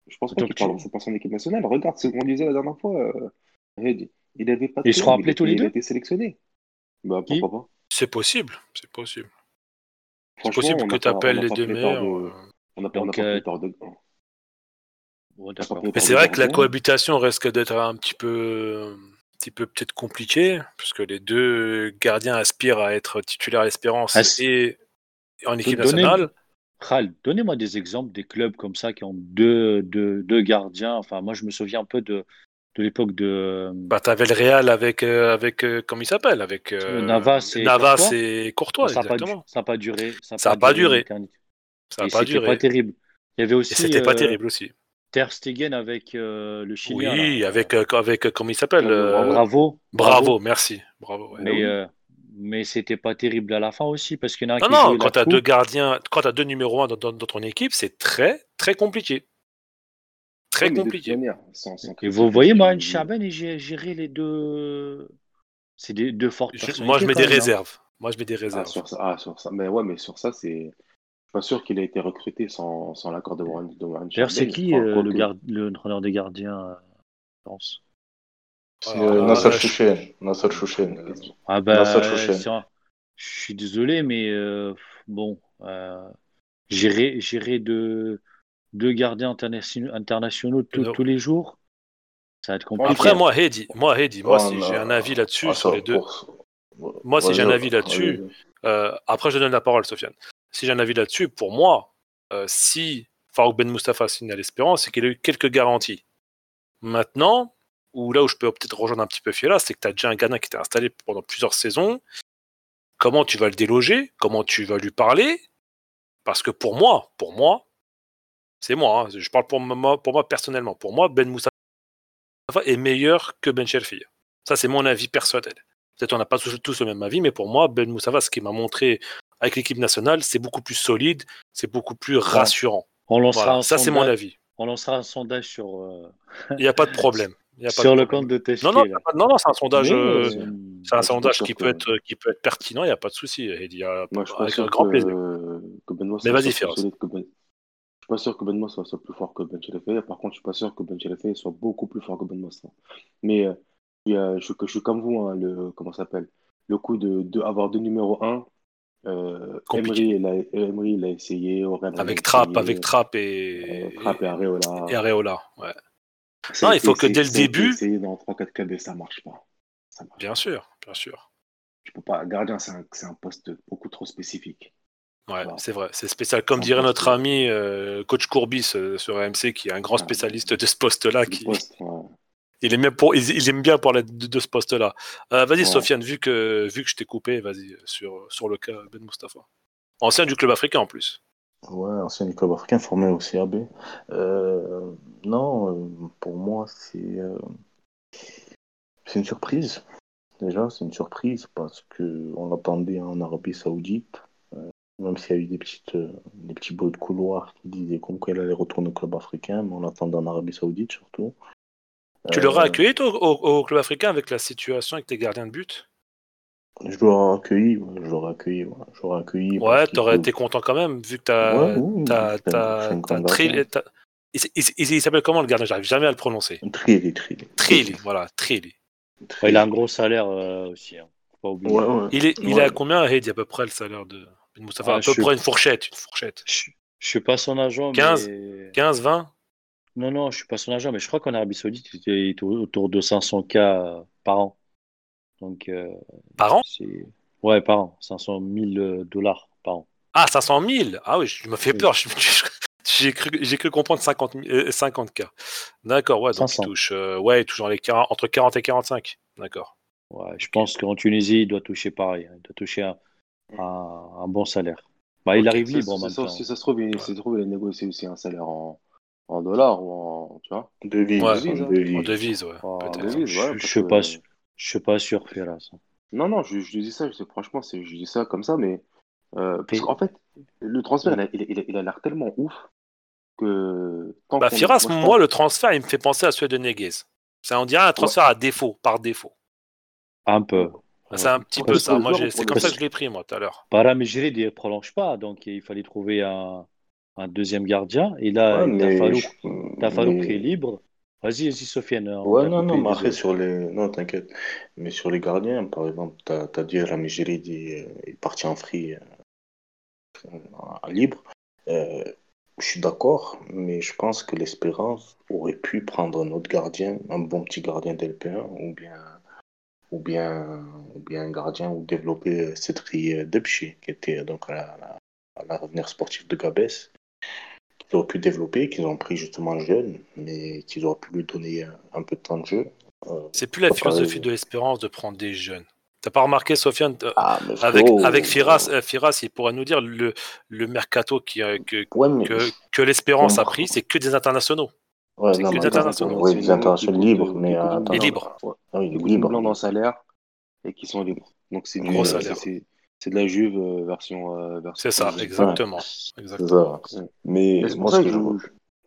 je pense pas qu'il tu- c'est pas son équipe nationale. Regarde ce qu'on disait la dernière fois. euh, il avait pas de Ils seront appelés il tous les était- Il deux a été sélectionné. Bah Qui pourquoi pas. C'est possible, c'est possible. C'est possible que tu appelles les deux meilleurs. de- euh. On n'a pas, on n'a Donc, pas euh, de. Bon, n'a Mais c'est vrai que la cohabitation risque d'être un petit peu, un petit peu peut-être compliquée, puisque les deux gardiens aspirent à être titulaires à l'espérance Ah, et en équipe nationale. Khal, donnez-moi des exemples des clubs comme ça qui ont deux, deux, deux gardiens. Enfin, moi, je me souviens un peu de, de l'époque de. Bah, t'avais le Real avec, euh, avec euh, comment il s'appelle? Avec euh, Navas et Navas Courtois et Courtois, ça n'a pas, duré. Ça Ça a pas duré. Ça n'a pas c'était duré. pas terrible. Il y avait aussi c'était pas euh, terrible aussi. Ter Stegen avec euh, le Chilien. Oui, là. avec, euh, avec euh, comment il s'appelle Bravo. Bravo, merci. Bravo. ouais. Mais, oui. euh, mais c'était pas terrible à la fin aussi parce qu'il y en a un Non, qui non, quand tu as coupe. deux gardiens, quand tu as deux numéros 1 dans, dans- dans ton équipe, c'est très, très compliqué. Très compliqué. manière, sans- sans Et vous voyez, moi, je- Chaben, et j'ai géré les deux. C'est des deux fortes Je- moi, je mets des hein. réserves. Moi, je mets des Ah, réserves. sur ça, ah, sur ça. Mais ouais, mais sur ça, c'est. Je suis pas sûr qu'il ait été recruté sans, sans l'accord de Warren, D'ailleurs, c'est qui euh, le, que- gard... le entraîneur des gardiens euh, je pense C'est Ah, euh, Nasser je- Chouchen. Nasser Chouchen. euh, Ah bah, un- je suis désolé, mais euh, bon, euh, gérer, gérer deux, deux gardiens internationaux, internationaux tous- les jours, ça va être compliqué. Après, moi, Heidi, moi, Heidi, moi, Ouais, si j'ai un avis là-dessus ah, sur les deux. Moi, si j'ai un avis là-dessus, euh, après, je donne la parole, Sofiane. Si j'ai un avis là-dessus, pour moi, euh, si Farouk Ben Mustafa signe à l'Espérance, c'est qu'il a eu quelques garanties. Maintenant, ou là où je peux peut-être rejoindre un petit peu Fiela, c'est que tu as déjà un gardien qui était installé pendant plusieurs saisons. Comment tu vas le déloger? Comment tu vas lui parler? Parce que pour moi, pour moi, c'est moi, hein, je parle pour moi, personnellement. Pour moi, Ben Mustafa est meilleur que Ben Shelfi. Ça, c'est mon avis personnel. Peut-être on n'a pas tous, le même avis, mais pour moi, Ben Moussafa, ce qu'il m'a montré avec l'équipe nationale, c'est beaucoup plus solide, c'est beaucoup plus rassurant. On lancera, Voilà, un ça, c'est mon sondage, avis. on lancera un sondage sur, euh, Il n'y a pas de problème. Il y a pas sur de le problème. compte de TFT. Non, non, non, non, c'est un sondage, euh, c'est un sondage qui peut être, qui peut être pertinent. Il n'y a pas de souci. Il y a Moi, avec un grand que, plaisir. que Benoît Mais soit, vas-y, Ben. Je suis pas sûr que Benoît soit, soit plus fort que Ben Chilefeu. Par contre, je suis pas sûr que Ben Chilefeu soit beaucoup plus fort que Ben Mostra. Mais euh, je, suis- je suis comme vous, hein, le, comment ça s'appelle? Le coup de, de avoir deux numéros 1. Euh. Emery, il a, Emery, il a essayé. Oren, Avec Trapp, avec Trapp euh, et, Trapp et Areola. et Areola. Ouais. Ça a Non, il faut que dès le début- essayé dans 3-4 clubs et ça marche pas. ça marche. Bien sûr, bien sûr. Tu peux pas. Gardien, c'est un, poste beaucoup trop spécifique. Ouais, Voilà. c'est vrai, c'est spécial. Comme dirait notre ami euh, coach Courbis euh, sur AMC, qui est un grand Ah, spécialiste de ce poste-là, qui poste, ouais. Il aime bien pour, il, il aime bien parler de, de ce poste-là. Euh, vas-y, Ouais. Sofiane, vu que vu que je t'ai coupé, vas-y sur sur le cas Ben Mustafa, ancien du club africain en plus. Ouais, ancien du club africain formé au CAB. Euh, non, euh, pour moi, c'est euh, c'est une surprise. Déjà, c'est une surprise parce que on l'attendait en Arabie Saoudite, même s'il y a eu des petites des petits bouts de couloir qui disaient qu'elle allait retourner au club africain, mais on l'attendait en Arabie Saoudite surtout. Tu Euh, l'aurais accueilli toi, au, au club africain avec la situation avec tes gardiens de but? Je l'aurais accueilli, ouais, je l'aurais accueilli, ouais, je l'aurais accueilli. Ouais, t'aurais été content quand même, vu que t'as. Ouais, t'as- Il, il il s'appelle comment le gardien? J'arrive jamais à le prononcer. Trilly, Trilly. Trilly, voilà, Trilly. Ouais, il a un gros salaire euh, aussi. Hein. Faut pas oublier. Ouais, ouais. Il est, il Ouais. est à combien, Heidi, à peu près le salaire de Mustafa Ah, À peu près une fourchette, une fourchette. Je, je suis pas son agent, 15. mais 15, 20 non, non, je suis pas son agent, mais je crois qu'en Arabie Saoudite, il autour de 500 k euh, par an. Donc, euh, par an? ouais, par an, 500 000 dollars par an. Ah, 500 000 Ah oui, je me fais peur. J'ai cru, j'ai cru comprendre 50, 000, euh, 50K. D'accord, ouais, donc 500. il touche, euh, ouais, il touche dans les 40 entre 40 et 45. D'accord. Ouais, je pense qu'en Tunisie, il doit toucher pareil. hein. Il doit toucher un, un, un bon salaire. Bah, il arrive Ça- libre en ça- même ça- temps. Si ça se trouve, il, ça se trouve, il a négocié aussi un salaire en, en dollars ou en. Tu vois Devise, Ouais. devise, En En devise. ouais. Je, ouais, je parce suis que- pas, su- je suis pas sûr, Firas. Non, non, je, je dis ça, je sais, franchement, c'est, je dis ça comme ça, mais. euh, parce qu'en fait, le transfert, il a, il a- il a- il a l'air tellement ouf que. Tant Bah, Firas, moi, le transfert, il me fait penser à celui de Neguez. C'est, on dirait un transfert à défaut, par défaut. Un peu. C'est un petit peu ça. Moi, c'est comme ça que je l'ai pris, moi, tout à l'heure. Paramejrid ne prolonge pas, donc il fallait trouver un, un deuxième gardien. Et là, Ouais, t'as Farouk mais- est libre. Vas-y, vas-y, Sofiane. Ouais, non, non, mais après, sur les. Non, t'inquiète. Mais sur les gardiens, par exemple, t'as as dit Rami Girid est, est parti en free euh, en libre. Euh, je suis d'accord, mais je pense que l'Espérance aurait pu prendre un autre gardien, un bon petit gardien d'LP1, ou bien, ou bien, ou bien un gardien ou développer Cédric Debchi, qui était donc à la- à la- à l'avenir sportif de Gabès qu'ils auraient pu développer, qu'ils ont pris justement jeune, mais qu'ils auraient pu lui donner un, un peu de temps de jeu. Euh, C'est plus la philosophie pareil. de l'espérance de prendre des jeunes. T'as pas remarqué, Sofiane euh, ah, mais avec, avec Firas, euh, euh, Firas, il pourrait nous dire le, le mercato qui, euh, que, ouais, mais, que, que l'espérance a pris, c'est que des internationaux. ouais, c'est non, que des internationaux. Oui, des internationaux libres, mais euh, une Et libres. Ouais. Ah oui, Qui il est coûtent une libre. blinde en salaire et qui sont libres. Donc c'est Gros du- salaire. C'est- de la Juve euh, version. euh, version C'est ça, exactement. C'est exactement. ça. Mais c'est moi, ce que que je. vois,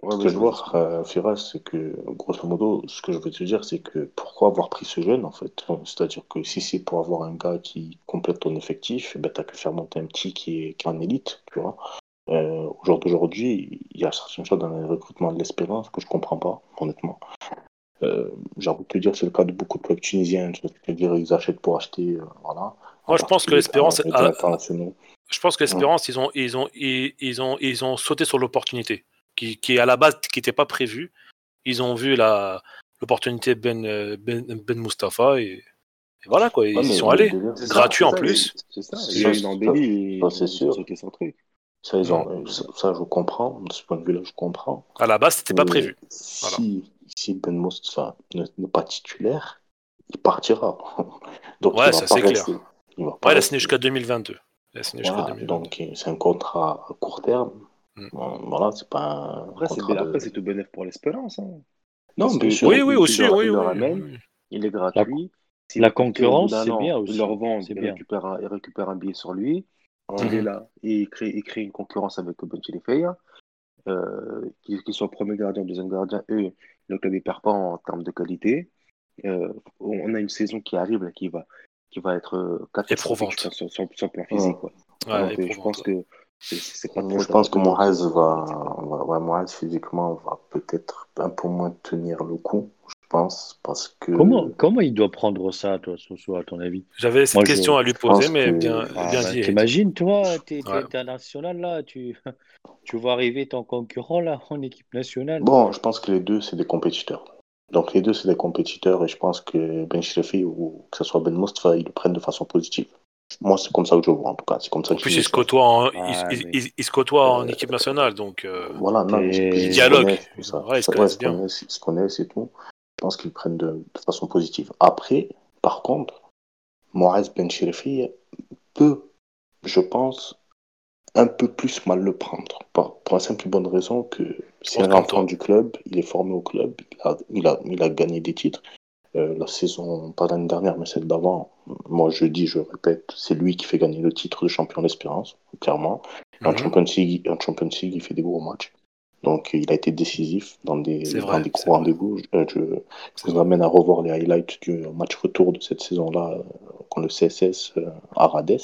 Ouais, ce que vas-y, je vas-y. vois, euh, Firas, c'est que, grosso modo, ce que je veux te dire, c'est que pourquoi avoir pris ce jeune, en fait? C'est-à-dire que si c'est pour avoir un gars qui complète ton effectif, ben, t'as que faire monter un petit qui est, qui est en élite, tu vois. Euh, au jour d'aujourd'hui, il y a certaines choses dans le recrutement de l'espérance que je comprends pas, honnêtement. Euh, j'ai envie de te dire, c'est le cas de beaucoup de clubs tunisiens. Je veux dire, ils achètent pour acheter, euh, voilà. Moi, je pense que l'Espérance. Je pense que l'espérance, ils ont, ils ont, ils, ils ont, ils ont sauté sur l'opportunité qui, qui à la base qui n'était pas prévue. Ils ont vu la l'opportunité Ben, euh, ben Ben Mustafa et, et voilà quoi. Ils Ouais, sont allés. délire, C'est c'est- Gratuit ça, en c'est ça, plus. C'est ça, C'est c'est ils ont sûr. le truc. Ça, ils ont, ça, ça, je comprends. De ce point de vue-là, je comprends. À la base, c'était pas prévu. Si, si Ben Mustafa ne- n'est pas titulaire, il partira. Donc, Ouais, il va ça, pas c'est clair. Il va pas Ouais, il a rester. signé jusqu'à 2022. Il a signé jusqu'à Voilà, 2022. donc euh, c'est un contrat à court terme. Mm. Bon, Voilà, c'est pas un Après, c'est contrat de... après, c'est tout bénéf pour l'espérance. Hein. Non, que- sûr. Oui, oui, il- aussi, il leur- oui, il oui, leur oui. Il est gratuit. S'il la concurrence, c'est bien Il aussi. le revend, C'est il bien. récupère, un, il récupère un billet sur lui. Il Mhm. est là et il crée, il crée une concurrence avec Ben Chilifeya. Euh, qu'il qu'il soit premier gardien, deuxième gardien, eux, le club ne perd pas en termes de qualité. Euh, on a une saison qui arrive là, qui va, qui va être euh, catastrophique, Éprouvante. je pense, sur, sur- sur le plan physique. quoi. Ouais, Donc, euh, je pense que pas trop Je pense que. Moraz va, va, ouais, Moraz, physiquement va peut-être un peu moins tenir le coup, je pense, parce que Comment, comment il doit prendre ça, toi, Soso, à ton avis? J'avais cette Moi, je question à lui poser, mais que- bien, Ah, bien bah, dit. T'imagines, toi, t'es t'es Ouais. international là, tu, tu vois arriver ton concurrent là en équipe nationale. Bon, je pense que les deux, c'est des compétiteurs. Donc les deux, c'est des compétiteurs et je pense que Ben Shrefi ou que ce soit Ben Mustafa, ils le prennent de façon positive. Moi, c'est comme ça que je vois, en tout cas. C'est comme ça En plus, je il les se vois. côtoie en, il- Ah, il, mais- il- il se côtoie en Euh, équipe nationale, donc euh, Voilà, non, ils se Dialogue. connaissent, c'est ça. Ouais, ils se connaissent se bien. connaissent, ils se connaissent et tout. Je pense qu'ils le prennent de, de façon positive. Après, par contre, Moaz Ben Chirifi peut, je pense, un peu plus mal le prendre. Pour, pour la simple et bonne raison que c'est un enfant du club, il est formé au club, il a, il a, il a gagné des titres. Euh, la saison, pas l'année dernière, mais celle d'avant, moi je dis, je répète, c'est lui qui fait gagner le titre de champion d'espérance, clairement. En Mhm. Champions League, en Champions League, il fait des gros matchs. Donc, il a été décisif dans des, C'est dans vrai, des gros vrai. rendez-vous. Euh, je je vous amène à revoir les highlights du match retour de cette saison-là euh, contre le CSS euh, à Rades.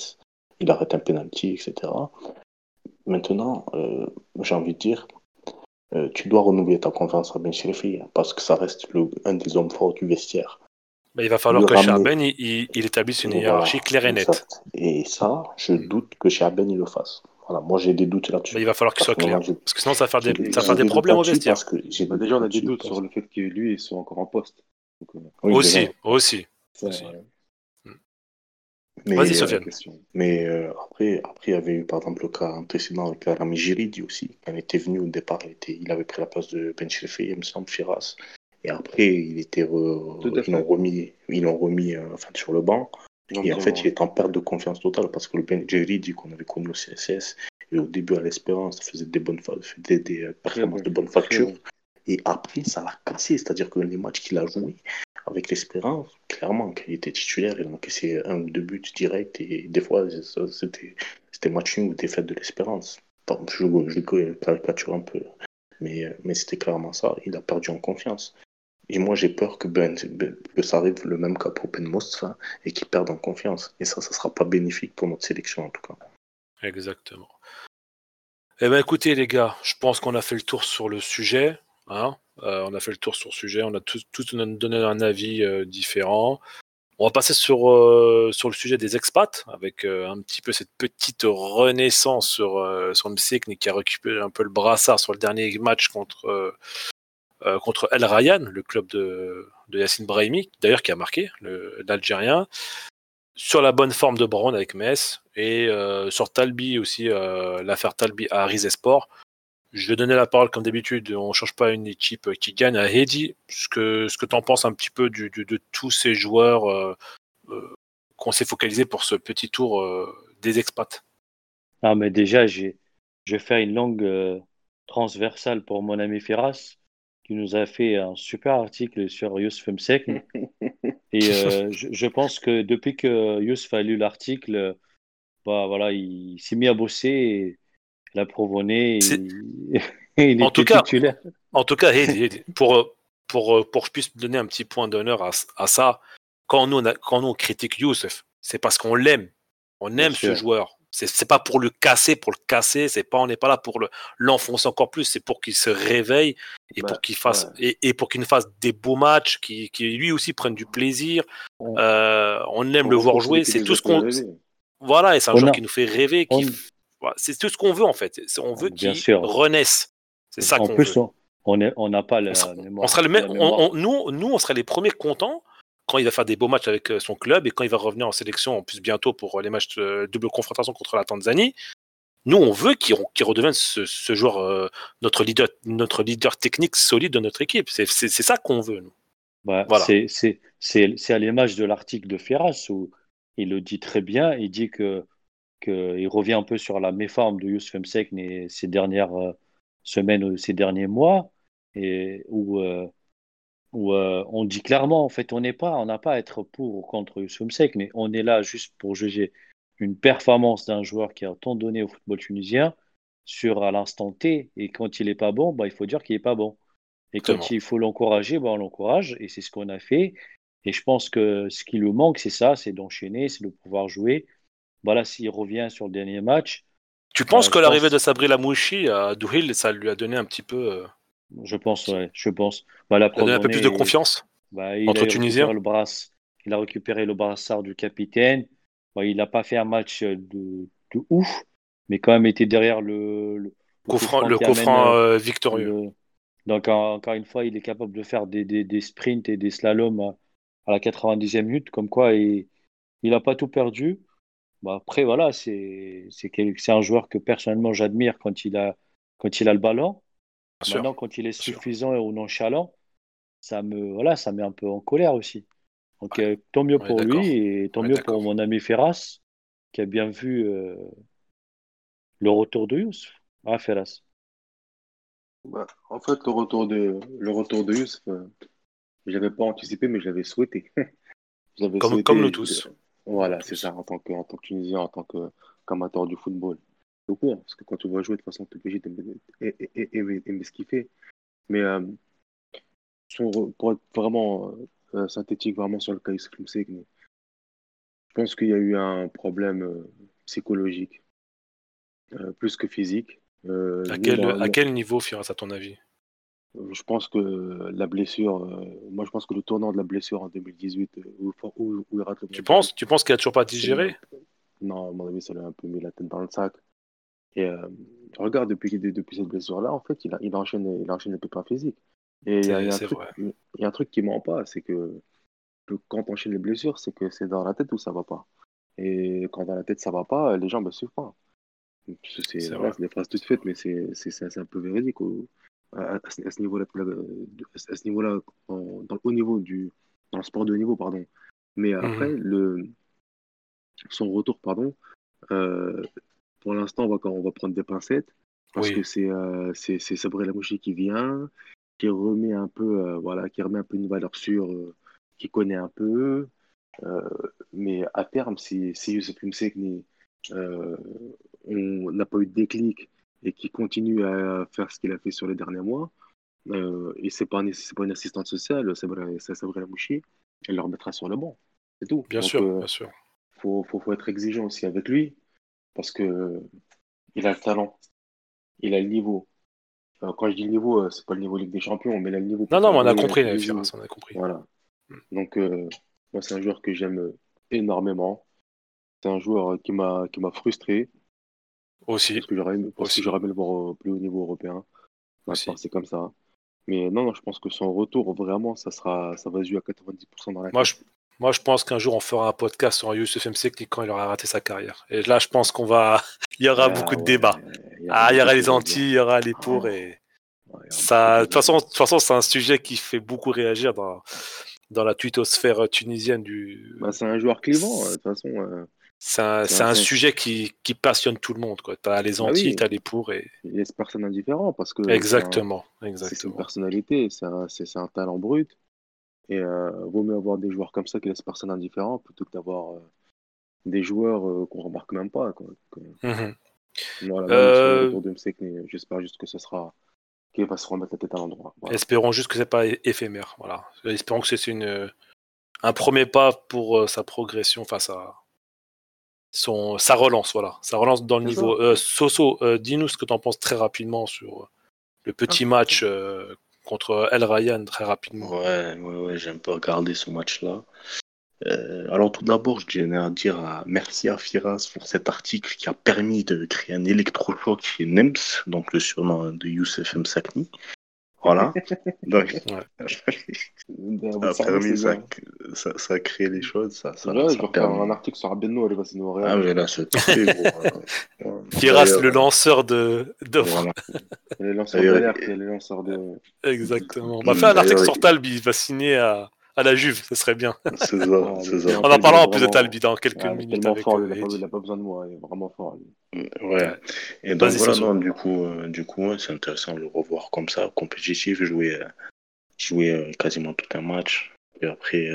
Il arrête un penalty, etc. Maintenant, euh, j'ai envie de dire, euh, tu dois renouveler ta confiance à Ben Chirifi, parce que ça reste le- un des hommes forts du vestiaire. Bah, il va falloir Le que ramener. Charben il, il- il établisse une Voilà, hiérarchie claire et nette. exact. Et ça, je Mm. doute que Chaben il le fasse. Voilà, moi j'ai des doutes là-dessus. Il va falloir qu'il soit clair. Parce que sinon, ça va faire des, des- ça va faire des problèmes au vestiaire. parce que j'ai Bah, déjà, on a des doutes sur le fait que lui, il soit encore en poste. Donc, euh, Oui, aussi, aussi. ça, Aussi. Mais, Vas-y, euh, Sofiane. Mais euh, après, après, il y avait eu par exemple le cas antécédent avec Rami Giridi aussi. Quand il était venu au départ, il, était, il avait pris la place de Ben Chirifi, il me semble, Firas. Et après, il était re- Tout à ils l'ont remis, ils l'ont remis euh, enfin, sur le banc. Et en fait, il est en perte de confiance totale parce que le Ben Giridi qu'on avait connu au CSS, et au début à l'Espérance, faisait des bonnes faisait des performances bon, de bonne facture. bon. Et après, ça l'a cassé. C'est-à-dire que les matchs qu'il a joués avec l'Espérance, clairement, quand il était titulaire, il a encaissé un ou deux buts directs. Et des fois, c'était match nul ou défaite de l'Espérance. Je, je caricature un peu. Mais, mais c'était clairement ça. Il a perdu en confiance. Et moi, j'ai peur que, ben, que ça arrive le même cas pour Ben Mostfa et qu'il perde en confiance. Et ça, ça sera pas bénéfique pour notre sélection, en tout cas. Exactement. Eh ben écoutez les gars, je pense qu'on a fait le tour sur le sujet. Hein. Euh, on a fait le tour sur le sujet, on a tous, donné un avis euh, différent. On va passer sur, euh, sur le sujet des expats, avec un petit peu cette petite renaissance sur, sur qui a récupéré un peu le brassard sur le dernier match contre, contre El Rayyan, le club de, de Yassine Brahimi, d'ailleurs qui a marqué, l'Algérien sur la bonne forme de Brown avec Metz et sur Talbi aussi, l'affaire Talbi à Rizesport. Je vais donner la parole comme d'habitude, on ne change pas une équipe qui gagne à Hedi. Ce que, ce que tu en penses un petit peu du, du- de tous ces joueurs euh, euh, qu'on s'est focalisé pour ce petit tour euh, des expats? Ah, mais déjà, j'ai, je vais faire une longue euh, transversale pour mon ami Ferras, qui nous a fait un super article sur Youssef Msek. Et euh, je, je pense que depuis que Youssef a lu l'article, bah, voilà, il s'est mis à bosser, et il a provoné, et, C'est- et il En tout cas-. En tout pour, euh, pour, euh, pour que je puisse donner un petit point d'honneur à, à ça, quand nous, on a- quand nous on critique Youssef, c'est parce qu'on l'aime. On Bien aime ce sûr. joueur. C'est pas pour le casser, pour le casser. C'est pas, on n'est pas là pour le- l'enfoncer encore plus. C'est pour qu'il se réveille et Bah, pour qu'il fasse ouais. et, et pour qu'il fasse des beaux matchs, qui, qui lui aussi prenne du plaisir. Ouais. Euh, on aime On le voir jouer. C'est tout ce qu'on. Voilà, et c'est un On joueur a- qui nous fait rêver. qui on- c'est tout ce qu'on veut en fait. On veut Bien qu'il sûr. renaisse. C'est ça qu'on veut. on- n'a pas la On sera- mémoire. On serait le même, on- on- nous, nous, on serait les premiers contents quand il va faire des beaux matchs avec euh, son club et quand il va revenir en sélection, en plus bientôt pour euh, les matchs de double confrontation contre la Tanzanie. Nous, on veut qu'il redevienne ce, ce joueur, euh, notre, leader, notre leader technique solide de notre équipe. C'est ça qu'on veut, nous. Bah, Voilà. c'est à l'image de l'article de Ferras où il le dit très bien. Il dit que, que il revient un peu sur la méforme de Youssef Msek ces dernières euh, semaines ou ces derniers mois et où, euh, où euh, on dit clairement en fait on n'est pas on n'a pas à être pour ou contre Youssef Msek mais on est là juste pour juger une performance d'un joueur qui a tant donné au football tunisien sur à l'instant T et quand il est pas bon bah, il faut dire qu'il est pas bon et quand il faut l'encourager, ben on l'encourage, et c'est ce qu'on a fait. Et je pense que ce qui lui manque, c'est ça, c'est d'enchaîner, c'est de pouvoir jouer. Voilà, s'il revient sur le dernier match, Tu penses Euh, que l'arrivée pense- de Sabri Lamouchi à Douhil, ça lui a donné un petit peu, euh, je pense, ouais, je pense. Bah, la lui a donné un peu plus de confiance bah, il entre a Tunisiens le il a récupéré le brassard du capitaine. Bah, il n'a pas fait un match de, de ouf, mais quand même été derrière le, le, Coup franc- le euh, euh, victorieux. le, Donc, encore une fois, il est capable de faire des, des, des sprints et des slaloms à la 90e minute, comme quoi il n'a pas tout perdu. Bah, après, voilà, c'est un joueur que personnellement j'admire quand, il a, quand il a le ballon. Maintenant, quand il est suffisant ou nonchalant, ça me, voilà, ça met un peu en colère aussi. Donc, euh, tant mieux pour lui et tant mieux pour mon ami Ferras qui a bien vu euh, le retour de Youssef. Ah, Ferras. Bah, en fait, le retour de, le retour de Youssef, euh, je l'avais pas anticipé, mais je l'avais souhaité. comme, comme nous tous. Voilà, c'est ça, en tant que, en tant que Tunisien, en tant qu'amateur du football. Donc, ouais, parce que quand tu vas jouer, de toute façon, tu es obligé d'aimer ce qu'il fait. Mais euh, pour être vraiment euh, synthétique, vraiment sur le cas Youssef je pense qu'il y a eu un problème euh, psychologique, plus que physique. à, quel, à quel niveau, Firas, à ton avis? Je pense que la blessure, euh, moi je pense que le tournant de la blessure en 2018, euh, où, où, il rate le Tu penses, tu penses qu'il a toujours pas digéré? Non, à mon avis, ça lui a un peu mis la tête dans le sac. Et euh, regarde, depuis, depuis cette blessure-là, en fait, il, a, il, enchaîne, il enchaîne les pépins physiques. Et il y, a, un truc, il y a un truc qui ment pas, c'est que, quand on enchaîne les blessures, c'est que c'est dans la tête où ça va pas. Et quand dans la tête ça va pas, les gens ne suivent pas. C'est des phrases toutes faites, mais c'est un peu véridique à, ce niveau-là, à ce niveau-là, dans le haut niveau du, dans le sport de haut niveau, pardon. Mais mhm. après, le, son retour, pardon, euh, pour l'instant, on va, on va prendre des pincettes parce que c'est euh, c'est Sabré Lamouchi qui vient, qui remet un peu, euh, voilà, qui remet un peu une valeur sûre, euh, qui connaît un peu. mais à terme, si, si Youssef on n'a pas eu de déclic et qui continue à faire ce qu'il a fait sur les derniers mois, euh, et c'est pas, pas une assistante sociale, c'est la Mouchi, elle le remettra sur le banc. C'est tout. Bien sûr, euh, bien sûr. Faut, faut, faut, être exigeant aussi avec lui, parce que il a le talent, il a le niveau. quand je dis le niveau, euh, c'est pas le niveau Ligue des Champions, mais il a le niveau. Non, non, mais on a compris, on a compris. Voilà. Mm. Donc, euh, moi, c'est un joueur que j'aime énormément. C'est un joueur qui m'a frustré. Aussi. Parce que j'aurais aimé, le voir au plus haut niveau européen. C'est comme ça. Mais non, non, je pense que son retour, vraiment, ça, sera, ça va jouer à 90% dans la moi je, moi, je pense qu'un jour, on fera un podcast sur Youssef Msekli quand il aura raté sa carrière. Et là, je pense qu'on va. il y aura ah beaucoup de débats. ah, il y aura les anti, il y aura les pour. Et... ça, de toute façon, façon c'est un sujet qui fait beaucoup réagir dans, dans la twittosphère tunisienne du. Bah, c'est un joueur clivant, de toute façon. Euh. C'est un, sujet qui, qui, passionne tout le monde. Tu as les ah anti, tu as les pour. Et... Il laisse personne indifférent parce que. Exactement. C'est une personnalité, c'est un, un, talent brut. Et euh, vaut mieux avoir des joueurs comme ça qui laissent personne indifférent plutôt que d'avoir euh, des joueurs euh, qu'on remarque même pas. Quoi. Mhm. Euh, j'espère juste que ce sera. qu'il va se remettre la tête à l'endroit. Espérons juste que c'est pas éphémère. Voilà. Espérons que c'est une un premier pas pour sa progression face à son, sa relance, voilà. Ça relance dans le niveau. Euh, Soso, euh, dis-nous ce que tu en penses très rapidement sur euh, le petit match contre El Ryan, très rapidement. Ouais, ouais, ouais, j'aime pas regarder ce match-là. alors tout d'abord, je tiens à dire merci à Firas pour cet article qui a permis de créer un électrochoc chez NEMS, donc le surnom de Youssef Msakni. Voilà. Donc, ça, a permis, ça, ça, ça, a créé les choses. Ça, ça, là, je vais faire un article sur Abeno, elle va se nourrir. Ah, mais là, c'est très gros. Firas, le lanceur de. de... Voilà. le lanceur d'alerte et le lanceur de. Exactement. On va faire un article sur Talbi, il va signer à à la Juve, ce serait bien. C'est ça, c'est ça. On en parlera en plus de Talbi dans quelques minutes. Avec fort, il n'a pas, besoin de moi, il est vraiment fort. Ouais. Et donc voilà, non, du coup, euh, du coup c'est intéressant de le revoir comme ça, compétitif, jouer, euh, jouer euh, quasiment tout un match, et après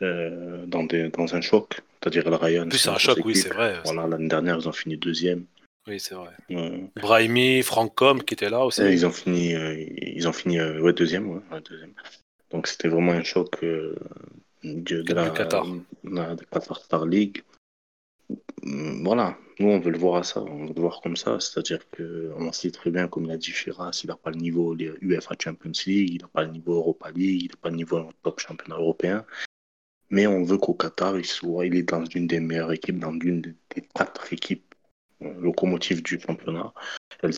dans, des, dans un choc, c'est-à-dire la Ryan. Plus c'est un choc, oui, c'est vrai. Voilà, l'année dernière, ils ont fini deuxième. Oui, c'est vrai. Brahimi, Frankom qui était là aussi. ils ont fini, ils ont fini ouais, deuxième, ouais, deuxième. Donc c'était vraiment un choc euh, de, la, Qatar. Star League. Mm, voilà, nous on veut le voir à ça, on veut le voir comme ça, c'est-à-dire qu'on sait très bien, comme l'a dit Firas, il n'a pas le niveau UEFA Champions League, il n'a pas le niveau Europa League, il n'a pas le niveau top championnat européen, mais on veut qu'au Qatar, il soit, il est dans une des meilleures équipes, dans une des quatre équipes euh, locomotives du championnat, El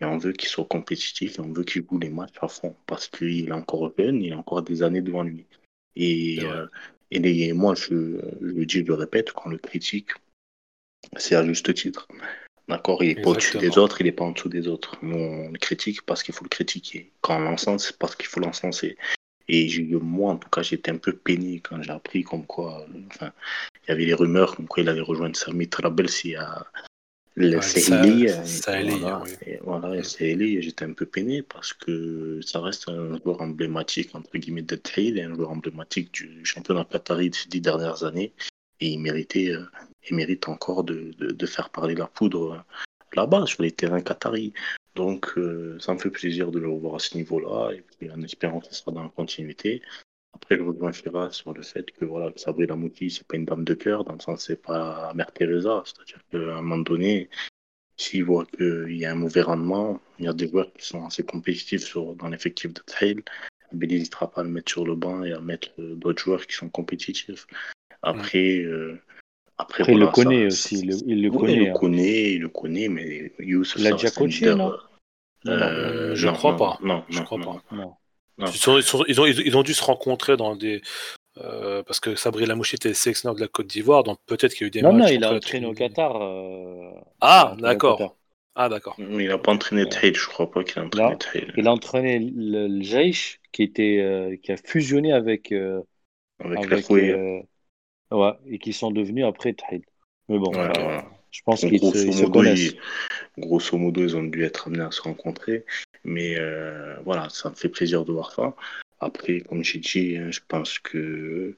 Et on veut qu'il soit compétitif et on veut qu'il joue les matchs à fond parce qu'il est encore jeune, il a encore des années devant lui. Et, euh, et moi, je, je le dis, je le répète, quand on le critique, c'est à juste titre. D'accord Il n'est pas au-dessus des autres, il n'est pas en dessous des autres. Nous, on le critique parce qu'il faut le critiquer. Quand on l'encense, c'est parce qu'il faut l'encenser. Et moi, en tout cas, j'étais un peu peiné quand j'ai appris comme quoi, enfin, il y avait les rumeurs comme quoi il allait rejoindre Sami Trabelsi à le Voilà, j'étais un peu peiné parce que ça reste un joueur emblématique, entre guillemets, de et un joueur emblématique du championnat qatari ces dix dernières années. Et il méritait, euh, il mérite encore de, de, faire parler la poudre euh, là-bas, sur les terrains qataris. Donc, euh, ça me fait plaisir de le revoir à ce niveau-là, et puis en espérant que ce sera dans la continuité. Après, je rejoins Fira sur le fait que voilà, Sabri Lamouti, c'est pas une dame de cœur, dans le sens c'est pas Mère Teresa. C'est-à-dire qu'à un moment donné, s'il voit qu'il y a un mauvais rendement, il y a des joueurs qui sont assez compétitifs sur, dans l'effectif de Trail, il n'hésitera pas à le mettre sur le banc et à mettre d'autres joueurs qui sont compétitifs. Après, euh, après, il le connaît aussi. Il, le, connaît, il le connaît, il le connaît, mais Youssef, il l'a déjà coaché, non, euh, Je ne crois pas. Non, je crois pas. Ils, ont, ils, ont, dû se rencontrer dans des. Euh, parce que Sabri Lamouchi était sélectionneur de la Côte d'Ivoire, donc peut-être qu'il y a eu des non, matchs. Non, il a entraîné au Qatar. Ah, d'accord. Ah, d'accord. Il n'a pas entraîné Tahil, je crois pas qu'il a entraîné Tahil. Il a entraîné le, le Jaish, qui, était, qui a fusionné avec. avec, avec Ouais, et qui sont devenus après Tahid. Mais bon, je pense qu'ils se, connaissent. grosso modo, ils ont dû être amenés à se rencontrer. Mais euh, voilà, ça me fait plaisir de voir ça. Après, comme j'ai dit, hein, je pense que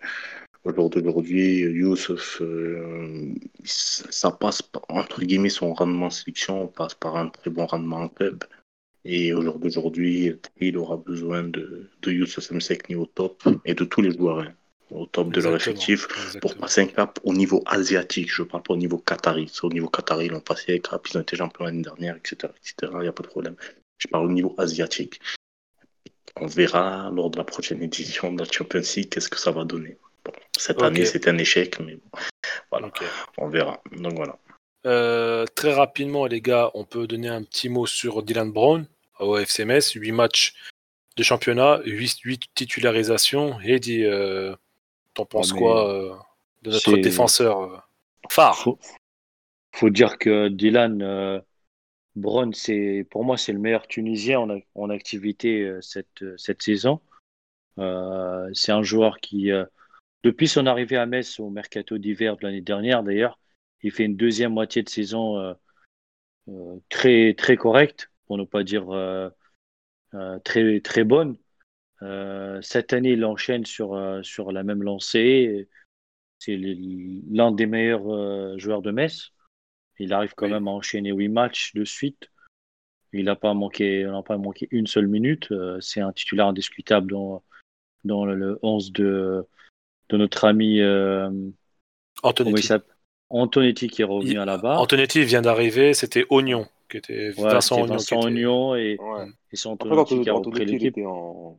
au jour d'aujourd'hui, Youssef, euh, ça passe, entre guillemets, son rendement sélection passe par un très bon rendement en club. Et au jour d'aujourd'hui, il aura besoin de, de Youssef Msekni au top et de tous les joueurs. Hein au top de leur effectif pour passer un cap au niveau asiatique. Je ne parle pas au niveau qatari. Au niveau qatari, ils ont passé un cap, ils ont été champions l'année dernière, etc. Il n'y a pas de problème. Je parle au niveau asiatique. On verra lors de la prochaine édition de la Champions League qu'est-ce que ça va donner. cette année, c'est un échec, mais voilà, on verra. Donc voilà. Euh, très rapidement, les gars, on peut donner un petit mot sur Dylan Brown au FCMS. 8 matchs de championnat, 8, 8 titularisations. Et dit, euh, T'en penses quoi euh, de notre défenseur phare? Faut, faut, dire que Dylan euh, Brown, c'est pour moi c'est le meilleur Tunisien en, activité cette, cette saison. c'est un joueur qui, depuis son arrivée à Metz au mercato d'hiver de l'année dernière d'ailleurs, il fait une deuxième moitié de saison très très correcte, pour ne pas dire très très bonne. Euh, cette année, il enchaîne sur, euh, la même lancée. C'est l'un des meilleurs euh, joueurs de Metz. Il arrive quand même à enchaîner huit matchs de suite. Il n'a pas manqué, pas manqué une seule minute. C'est un titulaire indiscutable dans, dans le 11 de, de notre ami Antonetti. Antonetti qui est revenu à la barre. Antonetti vient d'arriver, c'était Oignon qui était Vincent, Oignon, et, ouais. et c'est Antonetti qui a repris l'équipe. En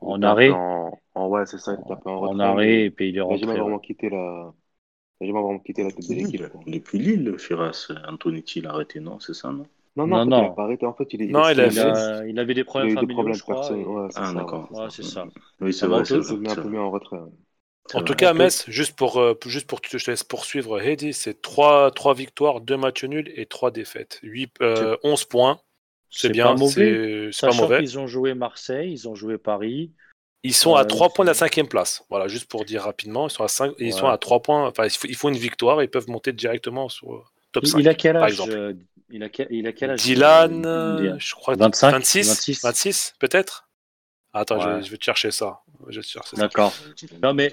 en, arrêt. En, ouais, c'est ça, il en, en arrêt et puis il est rentré. Il jamais vraiment quitté la. Il jamais vraiment quitté la tête de l'équipe. Depuis Lille, Firas, Antonetti l'a arrêté, non C'est ça, non non, non, non, il n'a pas arrêté. En fait, il, non, il, il, a, il avait des problèmes familiaux, je crois. Ouais, ah, d'accord. Ouais, c'est ça. Oui, c'est vrai. C'est un peu mis en retrait. En tout cas, Metz, juste pour, euh, juste pour je te laisse poursuivre, Heidi, c'est 3, 3 victoires, 2 matchs nuls et 3 défaites. 8, euh, 11 points. C'est bien, c'est pas mauvais. Ils ont joué Marseille, ils ont joué Paris. Ils sont à 3 points de la cinquième place. Voilà, juste pour dire rapidement, ils sont à 5, ils sont à 3 points. Enfin, il faut, une victoire, ils peuvent monter directement sur euh, top 5. Il a quel âge euh, il a, il a quel âge Dylan, euh, je crois 25, 26, 26, peut-être? Attends, je, vais te chercher ça. D'accord. Non mais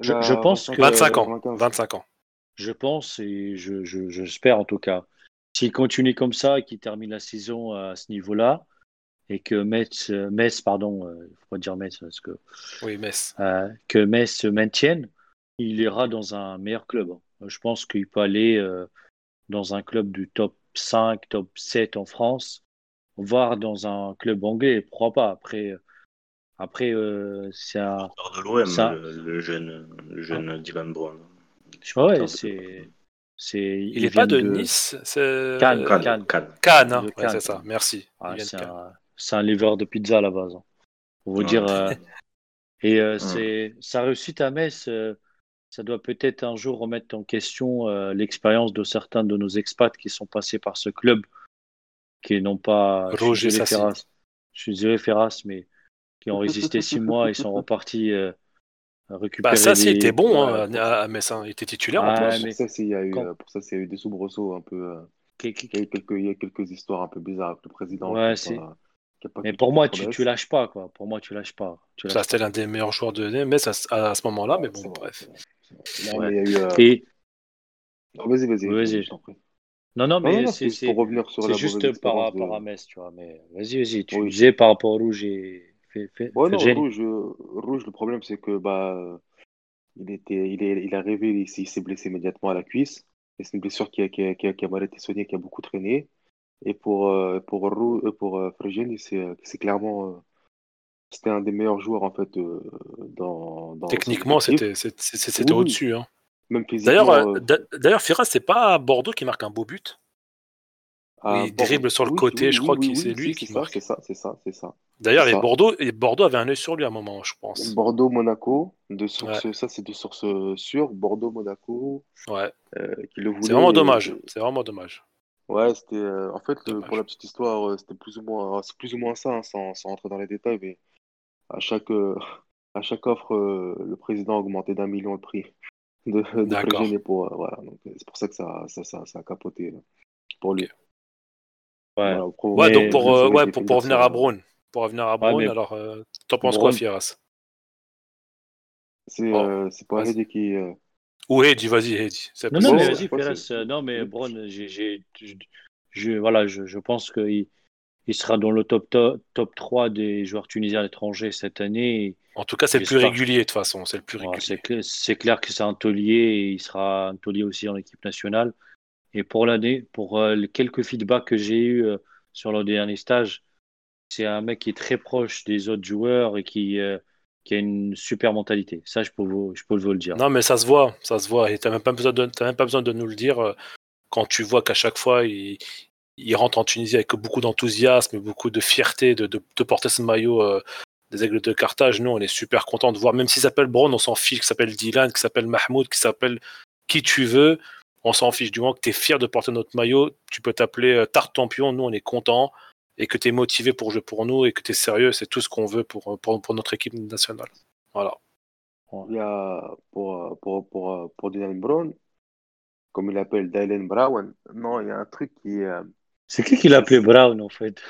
je, pense que 25 ans, 25 ans. Je pense et je, j'espère en tout cas s'il continue comme ça et qu'il termine la saison à ce niveau-là, et que Metz, Metz pardon, euh, il faut pas dire Metz parce que oui Metz, euh, que Metz se maintienne, il ira dans un meilleur club. Je pense qu'il peut aller euh, dans un club du top 5, top 7 en France, voire dans un club anglais. Pourquoi pas Après, après c'est un. de l'OM, le, jeune, le jeune Dylan Brown. Ouais, c'est C'est, Il n'est pas de, Nice, c'est Cannes, euh, Cannes. Cannes. Cannes, hein. Ouais, c'est ça. Merci. Ah, c'est un, c'est un livreur de pizza à la base. hein. Pour vous Ouais. dire. euh, et euh, Ouais. c'est sa réussite à Metz, euh, ça doit peut-être un jour remettre en question euh, l'expérience de certains de nos expats qui sont passés par ce club, qui n'ont pas. je Roger Sassi. Ferras. Je suis désolé, Ferras, mais qui ont résisté six mois et sont repartis euh, récupérer. Bah, ça, si, il des- était bon hein, Ouais, à, à Metz. hein. Il était titulaire en Ouais, plus. mais- Pour ça, c'est- il y a eu, quand- pour ça, c'est- il y a eu des soubresauts un peu. euh, Il y a eu quelques, il y a eu quelques histoires un peu bizarres avec le président. Ouais, c'est- a pas Mais pour moi, tu, lâches pas, quoi. Pour moi, tu lâches pas. Tu Ça, c'était l'un des meilleurs joueurs de Metz à, à ce moment-là, mais bon, bref. c'est vrai, c'est vrai. Non, Ouais. mais il y a eu. euh, pas. Et non, Vas-y, vas-y. Vas-y. je t'en prie. non, non, mais non, c'est c'est pour revenir sur c'est la juste par rapport de- à Metz, tu vois. Mais vas-y, vas-y. Tu Oui. disais par rapport au rouge et fais, fais, Ouais, fais non, rouge, euh, rouge, le problème, c'est que bah, il était, il est, il est arrivé, il, s'est il s'est blessé immédiatement à la cuisse. Et c'est une blessure qui a, qui a, qui a, qui a mal été soignée, qui a beaucoup traîné. Et pour, euh, pour, Rou- euh, pour euh, c'est euh, c'est clairement. euh, c'était un des meilleurs joueurs, en fait, euh, dans, dans Techniquement, c'était c'était- Oui, au-dessus. hein. Même. D'ailleurs, d'a- d'ailleurs, Firas, c'est pas Bordeaux qui marque un beau but? à il dribble sur le oui, côté, oui, je crois que c'est lui qui ça, marque. C'est ça, c'est ça, c'est ça. D'ailleurs, et. Bordeaux, et Bordeaux avait un œil sur lui à un moment, je pense. Bordeaux-Monaco, de source, ça c'est de source sûre. Bordeaux-Monaco, Ouais, euh, qui le voulait. c'est vraiment dommage. C'est vraiment dommage. Ouais, c'était euh, en fait le- pour la petite histoire, euh, c'était plus ou moins c'est plus ou moins ça, hein, sans, sans rentrer dans les détails, mais à chaque euh, à chaque offre, euh, le président a augmenté d'un million le prix de, de D'accord. Pour euh, voilà, donc euh, c'est pour ça que ça ça, ça, ça a capoté là, pour lui. Ouais. Voilà, donc pour, euh, ouais, pour, pour revenir à Braun. Pour revenir à Ouais, mais- alors euh, t'en penses quoi, Braun- Firas C'est Oh, euh, c'est pas vas-y. Qui euh, Ou Heidi, vas-y, Heidi. C'est Non, non, Ouais, mais vas-y, Pérez. euh, Non, mais j'ai- je, voilà, je, je pense qu'il il sera dans le top, top, top 3 des joueurs tunisiens à l'étranger cette année. En tout cas, c'est le plus régulier de toute façon. C'est le plus régulier. c'est, clair, c'est clair que c'est un taulier et il sera un taulier aussi en équipe nationale. Et pour l'année, pour euh, les quelques feedbacks que j'ai eu euh, sur le dernier stage, c'est un mec qui est très proche des autres joueurs et qui, euh, qui a une super mentalité. Ça, je peux vous, le dire. Non, mais ça se voit, ça se voit. Et de, t'as même pas besoin de nous le dire euh, quand tu vois qu'à chaque fois il, rentre en Tunisie avec beaucoup d'enthousiasme, beaucoup de fierté de porter ce maillot euh, des Aigles de Carthage. Nous, on est super content de voir, même s'il s'appelle Brown, on s'en fiche, qu'il s'appelle Dylan, qu'il s'appelle Mahmoud, qu'il s'appelle qui tu veux, on s'en fiche. Du moment que tu es fier de porter notre maillot, tu peux t'appeler euh, Tartampion. Nous, on est content et que tu es motivé pour jouer pour nous et que tu es sérieux, c'est tout ce qu'on veut pour, pour, pour notre équipe nationale. Voilà. Il y a pour, pour, pour, pour Dylan Brown, comme il l'appelle Dylan Brown, non, il y a un truc qui est. euh, C'est qui qui l'appelait Brown, en fait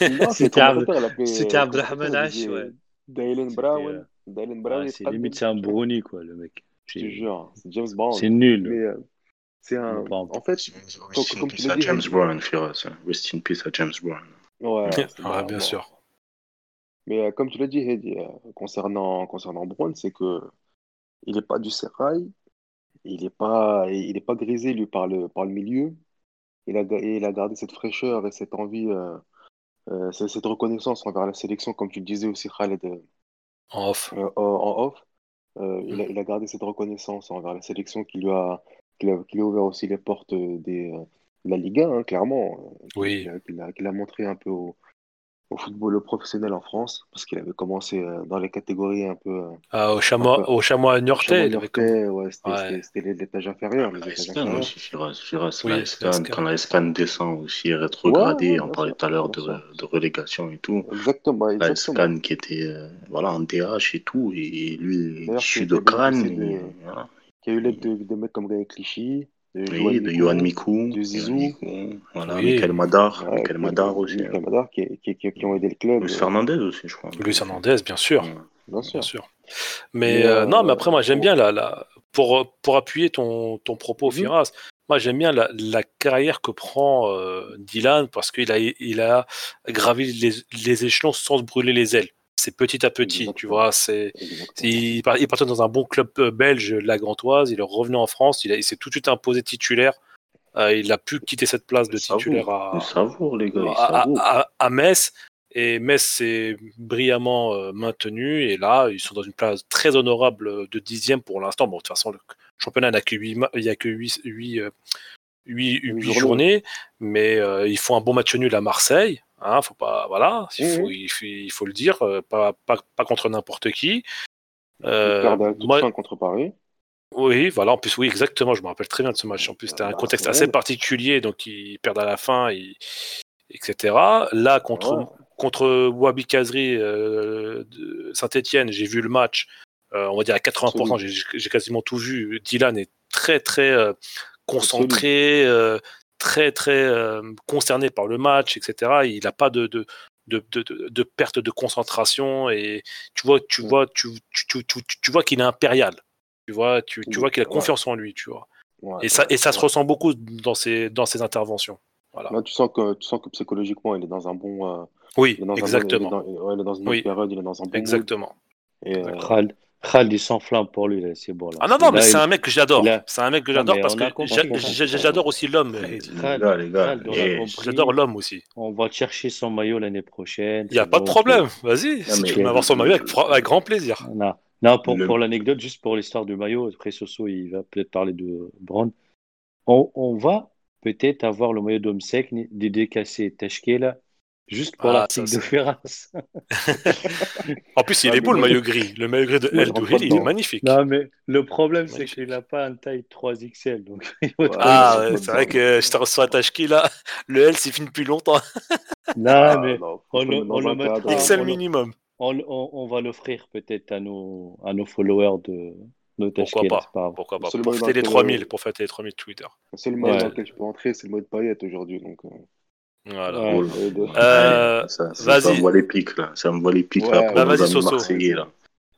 C'était Abdelrahman H, ouais. Dylan Brown, euh, Dylan Brown, Ouais, c'est limite, c'est un brownie, quoi, le mec. Je te C'est, jure, c'est James Bond. c'est nul. Mais euh, c'est un. En- fait, Rest in comme tu James. Brown, Firas. hein. Rest in peace à James Brown. Ouais, bien sûr. Mais euh, comme tu l'as dit, Heidi, euh, concernant, concernant Brown, c'est que il n'est pas du Serail, il n'est pas, il est pas grisé, lui, par le, par le milieu. Il a, il a gardé cette fraîcheur et cette envie, euh, euh, cette reconnaissance envers la sélection, comme tu le disais aussi, Khaled, euh, En off. euh, en off. Euh, il a, il a gardé cette reconnaissance envers la sélection qui lui a, qui lui a, qui lui a ouvert aussi les portes des, euh, de la Liga, hein, clairement, euh, Oui. qu'il a, montré un peu au, au football professionnel en France, parce qu'il avait commencé euh, dans les catégories un peu. euh, Ah, au chamois, Enfin, au chamois niortais, Niortais, ouais, c'était Ouais. l'étage inférieur, quand la Escan descend aussi, rétrogradée, Ouais, ouais, on parlait tout à l'heure de, relégation et tout. Exactement. Escan qui était euh, voilà, en DH et tout, et lui, issu qui de voilà. Qui a eu l'aide de, de mecs comme Gaël Clichy, de Oui, de Johan Mikou, de Zizou. Voilà, Oui. Michael Madar, Ouais, Michael Madar aussi. Michael Madar, qui, qui, qui, qui ont aidé le club. Luis euh, Fernandez aussi, je crois. Luis Hernandez, bien sûr. Ouais. Bien sûr. Bien sûr. Mais, Mais, euh, euh, non, mais après, moi, j'aime bien la, la- pour, pour appuyer ton, ton propos, Mhm. Firas. Moi, j'aime bien la, la carrière que prend euh, Dylan parce qu'il a, il a gravi les, les échelons sans se brûler les ailes. C'est petit à petit, tu vois. C'est, il, part- il partait dans un bon club euh, belge, la Gantoise. Il est revenu en France. Il, s'est tout de suite imposé titulaire. Euh, il a pu quitter cette place de titulaire à, les gars, Metz. Et Metz s'est brillamment euh, maintenu. Et là, ils sont dans une place très honorable de dixième pour l'instant. Bon, de toute façon, le, championnat n'a que 8, il y a que 8, 8, 8, journées. journées, mais euh, ils font un bon match nul à Marseille. Hein, faut pas, voilà, il faut, il faut, il faut le dire, euh, pas, pas, pas contre n'importe qui. Euh, moi- contre Paris. oui, voilà, en plus, oui, exactement, je me rappelle très bien de ce match. En plus, c'était un Bah, contexte assez particulier, donc ils perdent à la fin, et- etc. Là, contre, contre Wabi Kazri euh, Saint-Etienne, j'ai vu le match, euh, on va dire à 80%, j'ai j'ai quasiment tout vu. Dylan est très, très concentré, très, très euh, concerné par le match, etc. Il n'a pas de, de, de, de, de- de perte de concentration, et tu vois, tu Mm. vois, tu, tu, tu, tu, tu vois qu'il est impérial. Tu vois, tu, tu vois qu'il a Ouais. confiance en lui, tu vois. Ouais, Et ça, et ça se ressent beaucoup dans ses, dans ses interventions. Voilà. Là, tu sens que tu sens que psychologiquement, il est dans un bon. euh, Oui, exactement. Il, est dans, ouais, il est dans une Oui. bonne période, il est dans un bon Exactement. mood. Et, euh, Khaled, il s'enflamme pour lui, là, c'est bon. Là. Ah non, non, mais c'est un mec que j'adore. C'est un mec que j'adore parce on que j'adore aussi l'homme. Eh. J'adore l'homme aussi. On va chercher son maillot l'année prochaine. Il n'y a pas de problème. Vas-y, si tu veux avoir son maillot avec, grand plaisir. Non, non pour, Le- pour l'anecdote, juste pour l'histoire du maillot, après Soso, il va peut-être parler de Brown. On, on va peut-être avoir le maillot d'Omsec dédicacé Tashkela juste pour Ah, l'article de. En plus, il Ah, est beau le maillot gris. Le maillot gris de El Douhil, il est magnifique. Non, mais le problème, c'est qu'il n'a pas une taille 3XL. Donc, il faut Ouais. trouver- Ah, Ouais, c'est vrai que je te reçois à Tashki là. Le L, c'est fini depuis longtemps. non, ah, mais non, on le- on le un mettra- le- minimum. on, on- on va l'offrir peut-être à nos, à nos followers de, Pourquoi pas. Pourquoi pas Pour fêter les dans lequel, 3000, euh, pour fêter les 3000 Twitter. Le seul mode Ouais. dans lequel je peux entrer, c'est le mode paillette aujourd'hui. Donc, euh, Voilà. Oh Euh, ça, ça envoie les pics là, ça envoie les pics là pour bah, vas-y, Soso. là.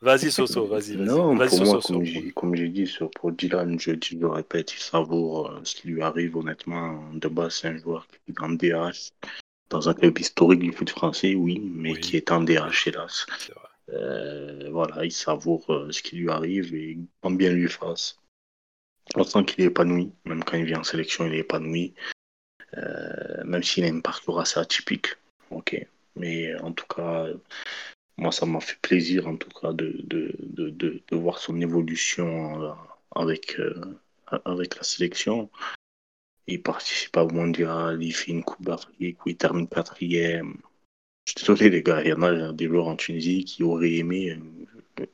Vas-y, Soso, vas-y. vas-y. Non, Vas-y, pour Soso, moi, Soso. comme j'ai, comme j'ai dit sur, pour Dylan, je dis, je le répète, il savoure euh, ce qui lui arrive honnêtement. De base, c'est un joueur qui est en DH, dans un club historique du foot français, oui, mais Oui. qui est en DH, hélas. Euh, voilà, il savoure euh, ce qui lui arrive et quand bien lui fasse. On sent qu'il est épanoui, même quand il vient en sélection, il est épanoui. Euh, même s'il a une parcours assez atypique. Ok. Mais en tout cas, moi, ça m'a fait plaisir, en tout cas, de, de, de, voir son évolution euh, avec, euh, avec la sélection. Il participe au mondial, il fait une Coupe d'Afrique il termine quatrième. Je suis désolé, les gars, il y en a des joueurs en Tunisie qui auraient aimé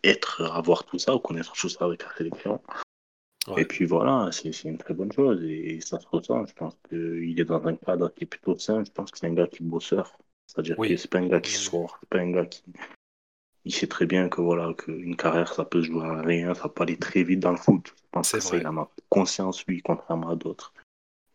être, avoir tout ça ou connaître tout ça avec la sélection. Ouais. Et puis voilà, c'est c'est une très bonne chose et ça se ressent. Je pense qu'il est dans un cadre qui est plutôt sain. Je pense que c'est un gars qui est bosseur. C'est-à-dire Oui. que c'est pas un gars qui sort, c'est pas un gars qui. Il sait très bien que voilà qu'une carrière ça peut se jouer à rien, ça peut aller très vite dans le foot. Je pense C'est que ça, vrai. il en a conscience lui, contrairement à d'autres.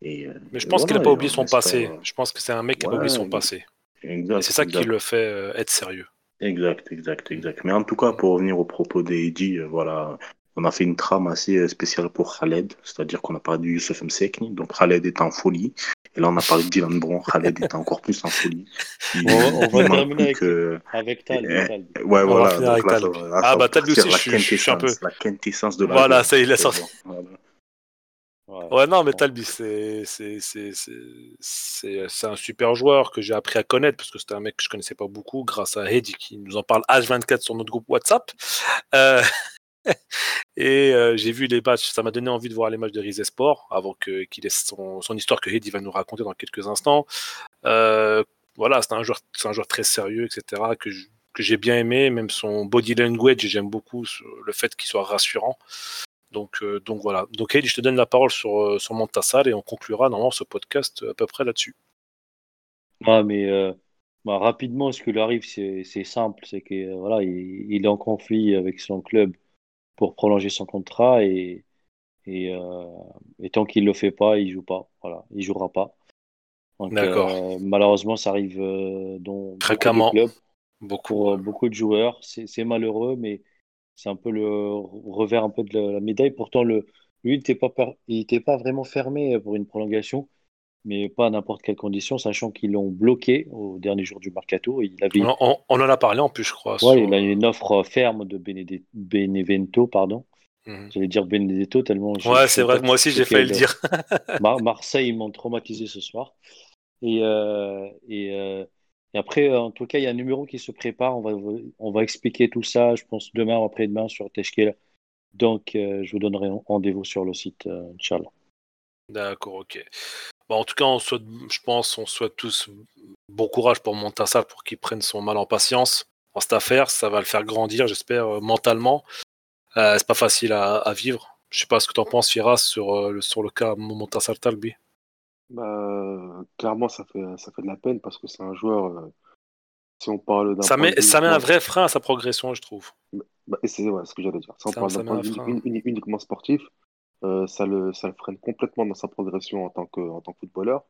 Et, euh, Mais je et pense qu'il n'a voilà, pas et oublié on son espère, passé. euh, Je pense que c'est un mec qui n'a pas Ouais, oublié son passé. Exact. Et c'est ça qui exact. le fait euh, être sérieux. Exact, exact, exact. Mais en tout cas, pour revenir au propos d'Eddie, euh, voilà, on a fait une trame assez euh, spéciale pour Khaled, c'est-à-dire qu'on a parlé de Youssef Msekni, donc Khaled est en folie, et là on a parlé de Dylan Brown, Khaled est encore plus en folie. Il, On va- va il terminer avec- que... Avec Tal. Eh, Tal. Ouais, On va voilà, donc avec là, va- là, Ah, va bah, partir aussi, je suis- je suis un peu- La quintessence de la Voilà, ça y est, là, ça- Voilà. Ouais. Ouais, non, mais Talbi, c'est c'est- c'est- c'est- c'est- c'est un super joueur que j'ai appris à connaître parce que c'était un mec que je connaissais pas beaucoup grâce à Heidi qui nous en parle H24 sur notre groupe WhatsApp. Euh, et euh, j'ai vu les matchs, ça m'a donné envie de voir les matchs de Rise Sport avant qu'il ait son, son histoire que Heidi va nous raconter dans quelques instants. Euh, voilà, c'est un, joueur- un joueur très sérieux, etc., que que j'ai bien aimé, même son body language, j'aime beaucoup le fait qu'il soit rassurant. Donc, euh, donc voilà. Donc Heidi, je te donne la parole sur, euh, sur Montassal et on conclura normalement ce podcast à peu près là-dessus. Ouais, mais bah, rapidement, ce qui lui arrive, c'est simple, c'est que voilà, il, il est en conflit avec son club pour prolonger son contrat et, et, euh, et tant qu'il le fait pas, il joue pas. Voilà, il jouera pas. Donc, euh, malheureusement, ça arrive euh, dans beaucoup de clubs Beaucoup. pour beaucoup de joueurs. C'est malheureux, mais c'est un peu le revers un peu de la, la médaille. Pourtant, le, lui, il n'était pas, per- il était pas vraiment fermé pour une prolongation, mais pas à n'importe quelle condition, sachant qu'ils l'ont bloqué au dernier jour du mercato. Il avait, On, en- on- on en a parlé en plus, je crois. ouais, sur- il a une offre ferme de Benede- Benevento, pardon. Mhm. J'allais dire Benedetto tellement. Ouais, c'est vrai que moi aussi j'ai failli le dire. Mar- Marseille, ils m'ont traumatisé ce soir. Et, euh, et, euh, et après, en tout cas, il y a un numéro qui se prépare. On va, on va expliquer tout ça, je pense, demain ou après-demain sur Teshkela. Donc, je vous donnerai rendez-vous sur le site, Inch'Allah. D'accord, ok. Bon, en tout cas, on souhaite, je pense, on souhaite tous bon courage pour Montassal pour qu'il prenne son mal en patience dans cette affaire. Ça va le faire grandir, j'espère, mentalement. Euh, c'est pas facile à, vivre. Je sais pas ce que tu en penses, Firas, sur, le, sur le cas Montassal Talbi. Bah, clairement, ça fait, ça fait de la peine parce que c'est un joueur. si on parle d'un. Ça met, ça met un vrai frein à sa progression, je trouve. Bah, c'est ce que j'allais dire. Si on parle d'un point de vue uniquement sportif, euh, ça, le, ça le freine complètement dans sa progression en tant que, en tant que footballeur.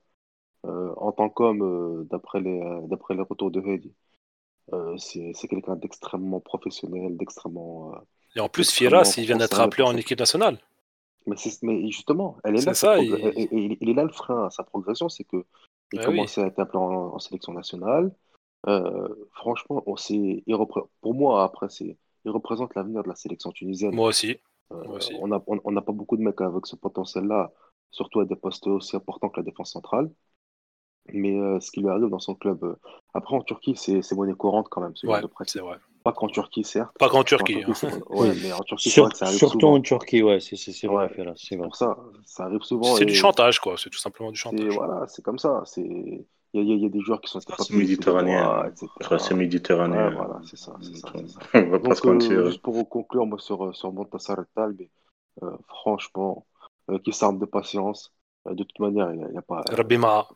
Euh, en tant qu'homme, euh, d'après les, d'après les retours de Heidi, c'est quelqu'un d'extrêmement professionnel, d'extrêmement. Et en plus, Fieras, il vient d'être appelé en équipe nationale. Mais, mais, justement, elle est, là, ça, il... est là le frein à sa progression, c'est que il ah commençait à être appelé en, sélection nationale. franchement, on pour moi, après, il représente l'avenir de la sélection tunisienne. Moi aussi. Euh, on n'a on pas beaucoup de mecs avec ce potentiel-là, surtout à des postes aussi importants que la défense centrale. Mais euh, ce qui lui arrive dans son club. Euh, après, en Turquie, c'est monnaie courante quand même. c'est vrai. Pas qu'en Turquie, certes. Pas qu'en Turquie. Hein. mais en Turquie, ça arrive Surtout en Turquie, ouais, c'est vrai. C'est pour ça, ça arrive souvent. C'est du chantage, quoi. C'est tout simplement du chantage. Voilà, c'est comme ça. C'est il y, a des joueurs qui sont C'est méditerranéen. C'est méditerranéen. voilà, c'est ça. ça, On va pas se euh, juste pour conclure, moi, sur, sur Montassar et Talbi, euh, franchement, euh, qui s'arme de patience. de toute manière, il n'y a, a, pas. Rabima.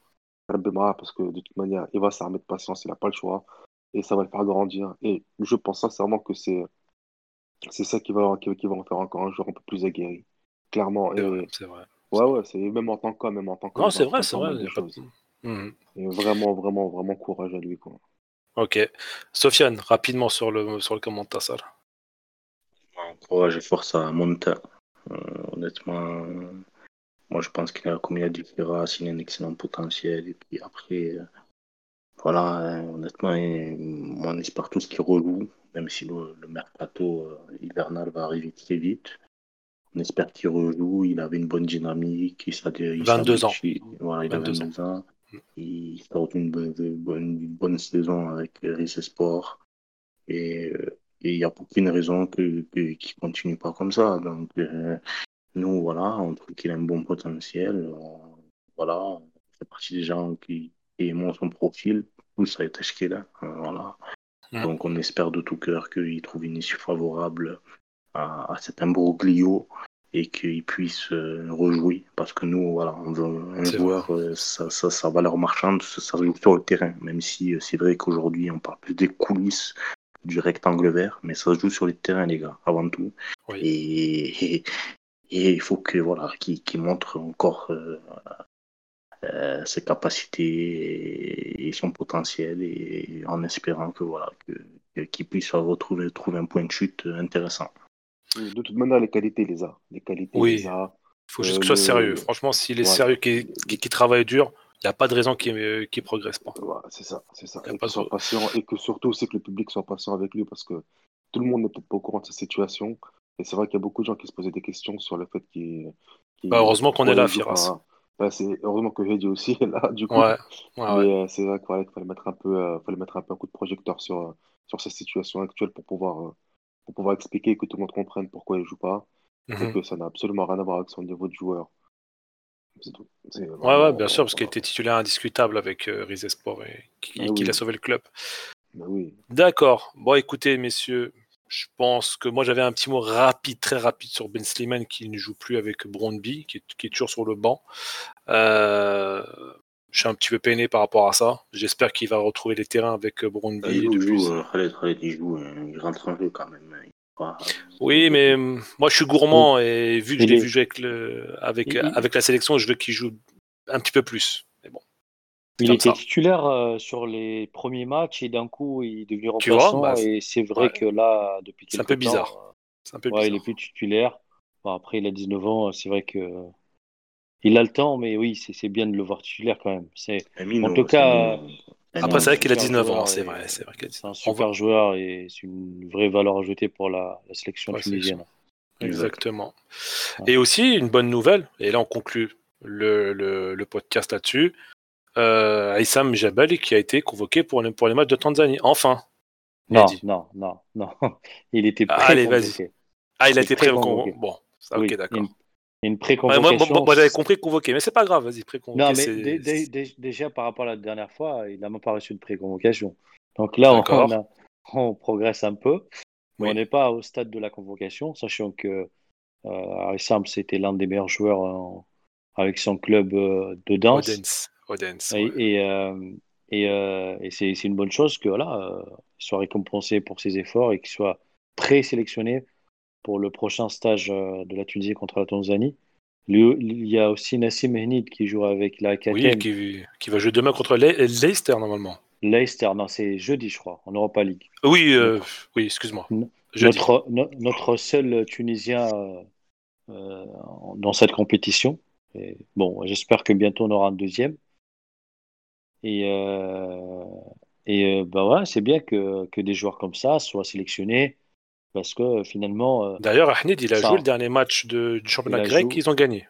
Rabima, parce que de toute manière, il va s'armer de patience, il n'a pas le choix. Et ça va le faire grandir. Et je pense sincèrement que c'est c'est ça qui va, qui, va en faire encore un joueur un peu plus aguerri. Clairement. C'est vrai. Ouais, ouais, c'est même en tant qu'homme, même en tant Non, c'est vrai, c'est vrai. Mhm. vraiment, vraiment, vraiment courage à lui. Quoi. Ok. Sofiane, rapidement sur le, sur le commentaire, ça. Courage et force à Monta. Euh, honnêtement, moi je pense qu'il a, comme il a dit il a un excellent potentiel. Et puis après, euh, voilà, hein, honnêtement, on espère tous qu'il rejoue, même si le, mercato euh, hivernal va arriver très vite. On espère qu'il rejoue. Il avait une bonne dynamique. Il, 22 ans. Voilà, il a 22 ans. Il sort une bonne, bonne, saison avec Rice Sport. Et euh, il n'y a aucune raison qu'il que, qu continue pas comme ça. Donc, euh, nous, voilà, on trouve qu'il a un bon potentiel. voilà, on fait partie des gens qui, aiment son profil. Tout ça est acheté là. Voilà. Donc, on espère de tout cœur qu'il trouve une issue favorable à, à cet imbroglio et qu'il puisse euh, rejouer. Parce que nous voilà on veut un joueur euh, ça, ça, ça valeur marchande ça, ça joue sur le terrain. Même si euh, c'est vrai qu'aujourd'hui on parle plus des coulisses du rectangle vert mais ça se joue sur le terrain les gars avant tout. Et, et, il faut que voilà qu'il montre encore ses capacités et, son potentiel et en espérant que voilà qu'il puisse retrouver trouver un point de chute intéressant de toute manière, les qualités, les a. Les qualités, oui. Les a. Il faut juste euh, que ce soit sérieux. Franchement, s'il est sérieux, qu'il qui travaille dur, il n'y a pas de raison qu'il ne progresse pas. c'est ça, c'est ça. Et, soit patient, et que surtout, c'est que le public soit patient avec lui parce que tout le monde n'est peut-être pas au courant de sa situation. Et c'est vrai qu'il y a beaucoup de gens qui se posaient des questions sur le fait qu'il. bah, heureusement qu'on est là, Firas. Bah, heureusement que Heidi aussi est là, du coup. Ouais, Mais euh, c'est vrai qu'il fallait, mettre un peu, euh, fallait mettre un peu un coup de projecteur sur, sur sa situation actuelle pour pouvoir pour pouvoir expliquer que tout le monde comprenne pourquoi il joue pas et mhm. que ça n'a absolument rien à voir avec son niveau de joueur. ouais, ouais, bien sûr, parce qu'il était titulaire indiscutable avec euh, Sport et qui, ah a sauvé le club. Bah oui. D'accord. Bon, écoutez, messieurs, je pense que moi j'avais un petit mot rapide, très rapide sur Ben Sliman qui ne joue plus avec Brondby, qui est, toujours sur le banc. Euh, je suis un petit peu peiné par rapport à ça. J'espère qu'il va retrouver les terrains avec euh, Brondby. Ah, il, joue, euh, Khaled, il joue, il rentre en jeu quand même. Hein. Oui, mais euh, moi je suis gourmand et vu que je l'ai vu jouer avec, le, avec, avec la sélection, je veux qu'il joue un petit peu plus. Mais bon, il était titulaire sur les premiers matchs et d'un coup il est devenu remplaçant. Bah, et c'est vrai que là, depuis quelques C'est un peu bizarre. C'est un peu bizarre. il est plus titulaire. après, il a 19 ans, c'est vrai que il a le temps, mais oui, c'est bien de le voir titulaire quand même. C'est en tout cas. Après, c'est vrai qu'il a 19 ans, c'est vrai. C'est un super joueur et c'est une vraie valeur ajoutée pour la, sélection tunisienne. Exactement. Et aussi, une bonne nouvelle, et là on conclut le, le, podcast là-dessus. Euh, Aïssam Jabali qui a été convoqué pour les, pour les matchs de Tanzanie. Enfin. Non, non, non, non. Il était prêt. Allez, vas-y. Ah, il a été pré pré-convoqué. Bon, ça, Oui, ok, d'accord. Une, une Ouais, pré-convocation. moi, j'avais compris convoqué, mais c'est pas grave, vas-y, pré-convoqué. Non, mais déjà par rapport à la dernière fois, il n'a même pas reçu de pré-convocation. Donc là, on, on a- on progresse un peu, mais Oui. on n'est pas au stade de la convocation, sachant que euh, c'était l'un des meilleurs joueurs en- avec son club euh, de danse. Odense. Odense, Et, ouais. et, euh, et, euh, et c'est une bonne chose que voilà, il soit récompensé pour ses efforts et qu'il soit présélectionné pour le prochain stage euh, de la Tunisie contre la Tanzanie. Il y a aussi Nassim Henid qui joue avec la Oui, qui, qui va jouer demain contre Le- Leicester, normalement. Leicester, non, c'est jeudi, je crois, en Europa League. Oui, euh, oui, excuse-moi. Notre, no- notre seul Tunisien euh, dans cette compétition. Et bon, j'espère que bientôt on aura un deuxième. Et, euh, et bah ouais, c'est bien que, que des joueurs comme ça soient sélectionnés parce que euh, finalement, euh, D'ailleurs, Ahnid, il a Ça- joué le dernier match de- du championnat Il grec, joué. ils ont gagné.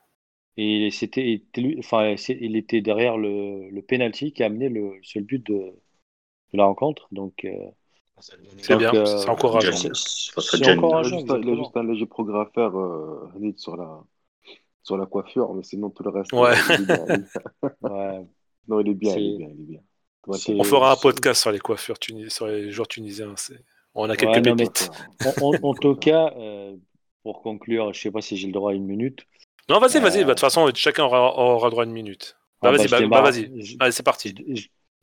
et c'était, lui- enfin, c'est- il était derrière le, le penalty qui a amené le seul but de, de la rencontre. Donc, euh, C'est bien, euh, c'est encourageant. c'est- c'est encourageant, juste, un- il a juste un léger progrès à faire, euh, Hanid, sur la, sur la coiffure, mais sinon tout le reste, Ouais. il est bien. il est- Ouais. Non, il est bien, il est C'est- bien, il est bien. C'est- On fera un c'est- podcast sur les coiffures tunis- sur les joueurs tunisiens. On a quelques Ouais, pépites. En, en- en tout cas, euh, pour conclure, je sais pas si j'ai le droit à une minute. Non, vas-y, vas-y. Euh, bah, De toute façon, chacun aura, aura droit à une minute. Bah, Ah, vas-y, bah, démarre- vas-y. Allez, c'est parti.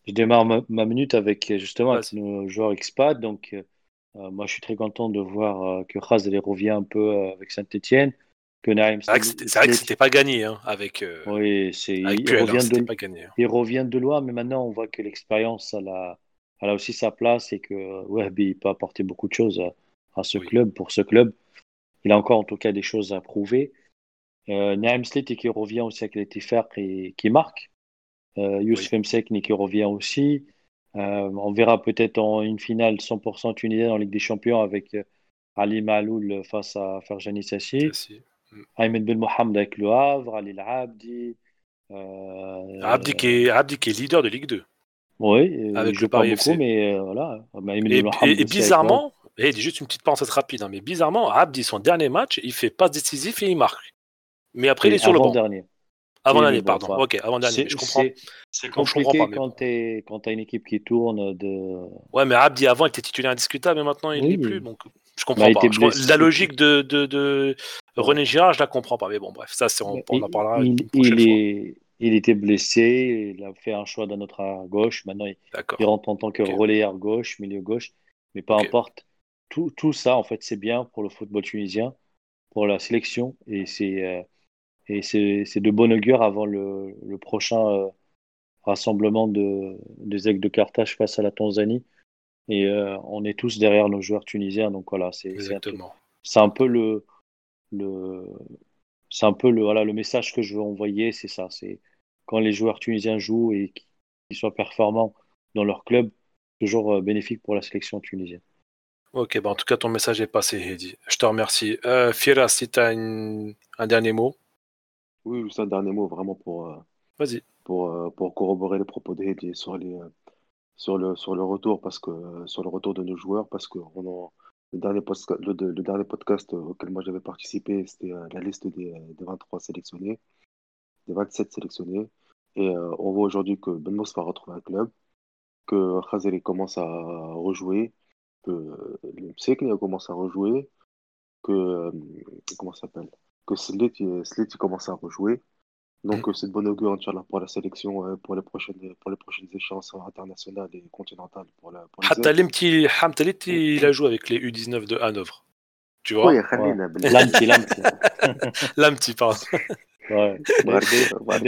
je, démarre ma, ma minute avec euh, justement avec nos joueurs expat. Donc, euh, moi, je suis très content de voir euh, que Khazri revient un peu avec Saint-Etienne, C'est vrai que c'était- pas gagné hein, avec, euh, Oui, c'est avec il Puel. hein, revient C'était de pas gagné. hein. il revient de loin, mais maintenant on voit que l'expérience elle a, elle a aussi sa place et que Wahbi peut apporter beaucoup de choses à, à ce Oui. club, pour ce club. Il a encore en tout cas des choses à prouver. Euh, Sliti qui revient aussi avec les Tifaq et qui marque. Euh, Youssef Msekni qui revient aussi. Euh, on verra peut-être en une finale 100% tunisienne en Ligue des Champions avec euh, Ali Maloul face à Ferjani Sassi. Ça, si. Ahmed Ben Mohamed avec le Havre, Ali Abdi. Euh, Abdi, qui est, Abdi qui est leader de Ligue 2. Oui, euh, Avec le Paris beaucoup, mais euh, voilà. Et, Ben Mohamed et- et avec bizarrement, et juste une petite parenthèse rapide, hein, mais bizarrement, Abdi, son dernier match, il fait passe décisif et il marque. Mais après, il est sur le banc. avant-dernier. Avant dernier, bon, pardon. enfin, Ok, avant dernier. Je comprends. c'est- compliqué pas, quand bon. tu as une équipe qui tourne de. Ouais, mais Abdi avant il était titulaire indiscutable, mais maintenant il Oui. n'est plus. Donc je Bah, comprends pas. Je crois- la logique de, de, de René Girard, je la comprends pas. Mais bon, bref, ça, on, on en parlera il, une prochaine il fois. Il était blessé, il a fait un choix d'un autre à gauche. Maintenant, il, rentre en tant que Ok. relayeur gauche, milieu gauche. Mais peu importe. Tout, tout ça, en fait, c'est bien pour le football tunisien, pour la sélection. Et c'est euh, de bon augure avant le, le prochain euh, rassemblement de, des aigles de Carthage face à la Tanzanie. Et euh, on est tous derrière nos joueurs tunisiens. Donc voilà, c'est un, peu- Exactement. c'est un peu le, le c'est un peu le voilà le message que je veux envoyer, c'est ça. C'est quand les joueurs tunisiens jouent et qu'ils soient performants dans leur club, toujours euh, bénéfique pour la sélection tunisienne. Ok, bah en tout cas, ton message est passé, Hedi. Je te remercie. Euh, Fira, si tu as un dernier mot, Oui, juste un dernier mot vraiment pour, euh, vas-y. pour, euh, pour corroborer les propos de Hedi sur, les, sur, le, sur le retour parce que sur le retour de nos joueurs parce que on en- le, dernier le, dernier podcast auquel moi j'avais participé c'était euh, la liste des, des 23 sélectionnés des 27 sélectionnés. Et euh, on voit aujourd'hui que Ben Mos va retrouver un club que Khazeli commence à rejouer que euh, le Msekni commence à rejouer que comment s'appelle que il commence à rejouer donc, c'est de bon augure, pour la sélection, euh, pour les prochaines, pour les échéances internationales et continentales. Pour la, il a joué avec les U19 de Hanovre. Tu vois? Oui, L'Amti, l'Amti. L'Amti, pardon. Ouais.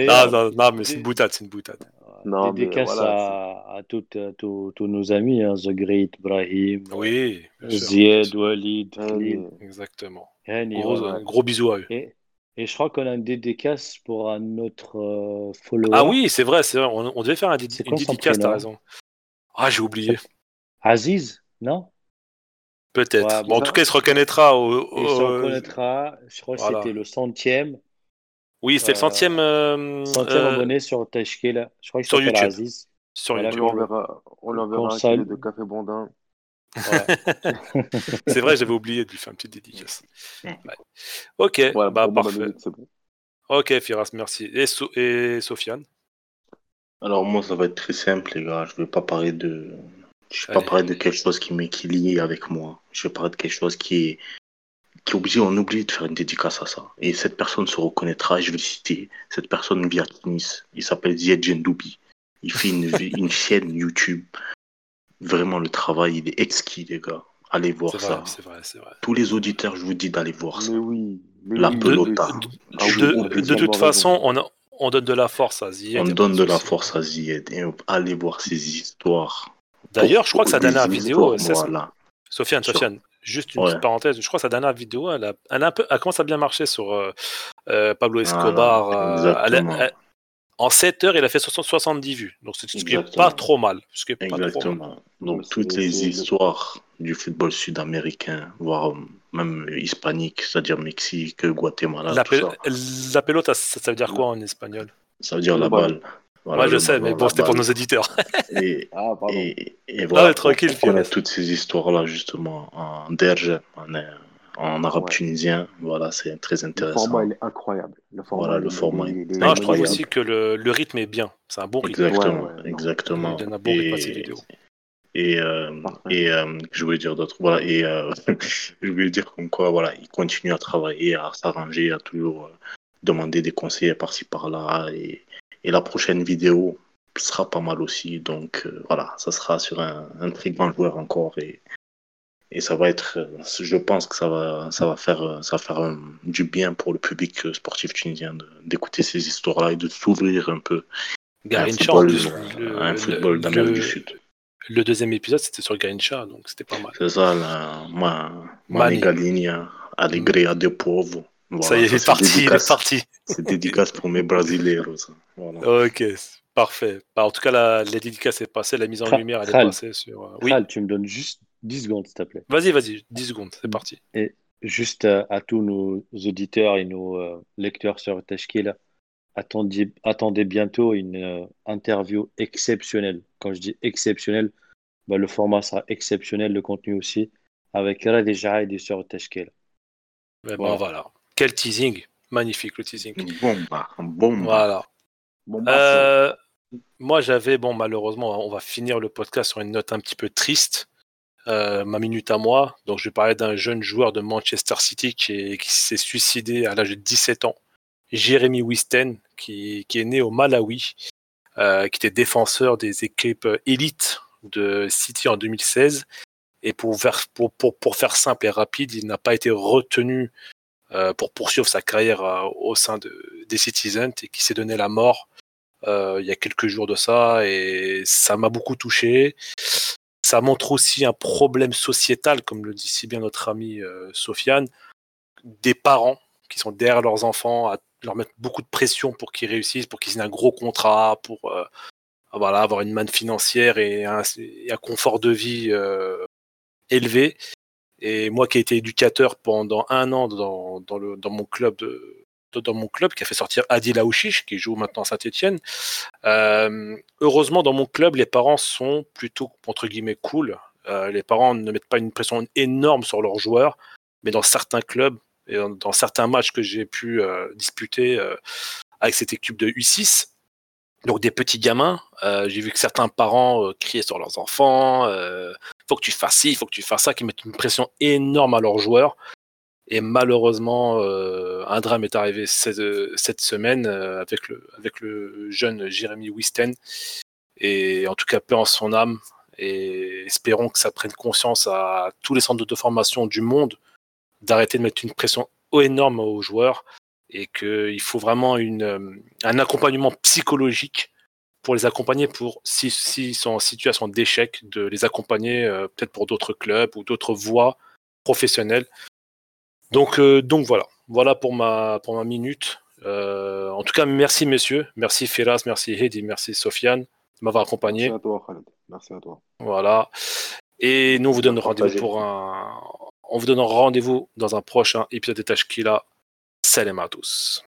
Ah, non, mais c'est une boutade, c'est une boutade. Non, dédicace à, à tous nos amis, hein, The Great, Brahim, oui, Zied, Walid, Khalid. Exactement. Gros. Un gros bisou à eux et je crois qu'on a une dédicace pour un autre euh, follower. Ah oui, c'est vrai, c'est vrai. On, on devait faire un dédi- une dédicace, t'as raison. Ah, j'ai oublié. Aziz, non? Peut-être. Ouais, bon, en ça- tout cas, il se reconnaîtra au. Il se reconnaîtra, je crois que c'était le centième, Oui, c'était le Euh, centième. euh, centième euh, abonné sur Tashkil. Je crois qu'il sur s'appelle YouTube. Aziz. sur Voilà, YouTube. on lui enverra qu'on un salue. kilo de café Bondin. c'est vrai, j'avais oublié de lui faire une petite dédicace. Ouais. Ok, bah parfait. minute, c'est bon. Ok, Firas, merci. Et, So- et Sofiane? Alors moi, ça va être très simple, les gars. Je vais pas parler de, je vais pas parler de quelque chose qui m'est qui est lié avec moi. Je vais parler de quelque chose qui est, qui est obligé, on obligé de faire une dédicace à ça. Et cette personne se reconnaîtra. et Je vais le citer. Cette personne vit à Tunis. Il s'appelle Ziad Gendoubi. Il fait une, une chaîne YouTube. Vraiment, le travail, il est exquis, les gars. Allez voir ça. vrai, c'est vrai, c'est vrai. Tous les auditeurs, je vous dis d'aller voir ça. Mais oui. mais La oui, pelota. Ah, De, dis, toute façon, on, a- on donne de la force à Ziyech. on donne de la force à Zied. Et allez voir ces histoires. D'ailleurs, je crois que sa dernière vidéo, c'est- voilà. Sofiane, Sofiane, juste une Ouais. petite parenthèse. Je crois que sa dernière vidéo, elle a, elle a un peu, elle commence à bien marcher sur euh, euh, Pablo Voilà, Escobar. euh, elle elle- en 7 heures, il a fait 60 70 vues. Donc, c'est ce qui n'est pas trop mal. Ce qui est pas trop mal. Exactement. Donc, toutes les histoires du football sud-américain, voire euh, même hispanique, c'est-à-dire Mexique, Guatemala, La, tout pel- ça. la pelota, ça, ça veut dire quoi en espagnol? Ça veut dire la balle. Voilà, Moi, je sais, mais bon, c'était pour nos éditeurs. Et, Ah, pardon. et, et voilà, tranquille, pour connaître Firas. toutes ces histoires-là, justement, en derge, en, euh, en arabe Ouais. tunisien, voilà, c'est très Le intéressant. format, il est incroyable. Le format, Voilà, le format il- Non, je trouve aussi que le, le rythme est bien. C'est un bon rythme. Exactement, Ouais, ouais, non. exactement. Il donne un bon rythme à ses vidéos. Et, euh, et euh, je voulais dire d'autres. Voilà, et euh, je voulais dire comme quoi, voilà, il continue à travailler, à s'arranger, à toujours demander des conseils par-ci par-là. Et, et la prochaine vidéo sera pas mal aussi. Donc euh, voilà, ça sera sur un, un très grand joueur encore. Et, et ça va être, je pense que ça va, ça va faire, ça va faire euh, du bien pour le public euh, sportif tunisien d'écouter ces histoires-là et de s'ouvrir un peu à un Garincha, football, à un d'Amérique le- du Sud. le deuxième épisode, c'était sur Garincha, donc c'était pas mal. C'est ça, la, ma, Mani. Mani Galinha, Alegria de Povo. Voilà, ça y est, est c'est parti, il est parti. C'est dédicace pour mes Brasileiros. Voilà. Ok, parfait. Bah, en tout cas, la, la dédicace est passée, la mise en lumière, elle est passée sur. euh, Oui, tu me donnes juste 10 secondes, s'il te plaît. vas-y, vas-y, 10 secondes, c'est parti. Juste euh, à tous nos auditeurs et nos euh, lecteurs sur Tashkil, attendez, attendez bientôt une euh, interview exceptionnelle. Quand je dis exceptionnelle, bah, le format sera exceptionnel, le contenu aussi, avec Radi Jahed sur Tashkil. Mais Voilà. bon, voilà. Quel teasing, magnifique le teasing. Bomba, une bomba. Voilà. Bon, bah, Euh, moi, j'avais, bon, malheureusement, on va finir le podcast sur une note un petit peu triste. Euh, ma minute à moi. Donc, je vais parler d'un jeune joueur de Manchester City qui, est- qui s'est suicidé à l'âge de 17 ans. Jérémy Wisten, qui, est né au Malawi, euh, qui était défenseur des équipes élites de City en 2016. Et pour faire, simple et rapide, il n'a pas été retenu euh, pour poursuivre sa carrière au sein de, des Citizens et qui s'est donné la mort il y a quelques jours de ça et ça m'a beaucoup touché. Ça montre aussi un problème sociétal, comme le dit si bien notre ami euh, Sofiane, des parents qui sont derrière leurs enfants, à leur mettre beaucoup de pression pour qu'ils réussissent, pour qu'ils aient un gros contrat, pour euh, voilà, avoir une manne financière et un, et un confort de vie euh, élevé. Et moi qui ai été éducateur pendant un an dans, dans, le, dans mon club de, dans mon club qui a fait sortir Adil Aouchiche qui joue maintenant à Saint-Etienne. Euh, heureusement, dans mon club, les parents sont plutôt, entre guillemets, cool. Euh, les parents ne mettent pas une pression énorme sur leurs joueurs, mais dans certains clubs et dans, certains matchs que j'ai pu euh, disputer avec cette équipe de U6, donc des petits gamins, j'ai vu que certains parents criaient sur leurs enfants, faut que tu fasses ci, faut que tu fasses ça, qui mettent une pression énorme à leurs joueurs. Et malheureusement, euh, un drame est arrivé cette, semaine euh, avec, le, jeune Jérémy Wisten. Et en tout cas, paix en son âme. Et espérons que ça prenne conscience à tous les centres de formation du monde d'arrêter de mettre une pression énorme aux joueurs et qu'il faut vraiment une, un accompagnement psychologique pour les accompagner pour s'ils si, sont en situation d'échec, de les accompagner euh, peut-être pour d'autres clubs ou d'autres voies professionnelles. Donc, euh, donc voilà, voilà pour ma, pour ma minute. Euh, en tout cas, merci messieurs, merci Firas, merci Hedi, merci Sofiane de m'avoir accompagné. Merci à toi, Khaled. Merci à toi. Voilà. Et nous, on vous donne rendez-vous pour un. On vous donne rendez-vous dans un prochain épisode de Tashkila. Salam à tous.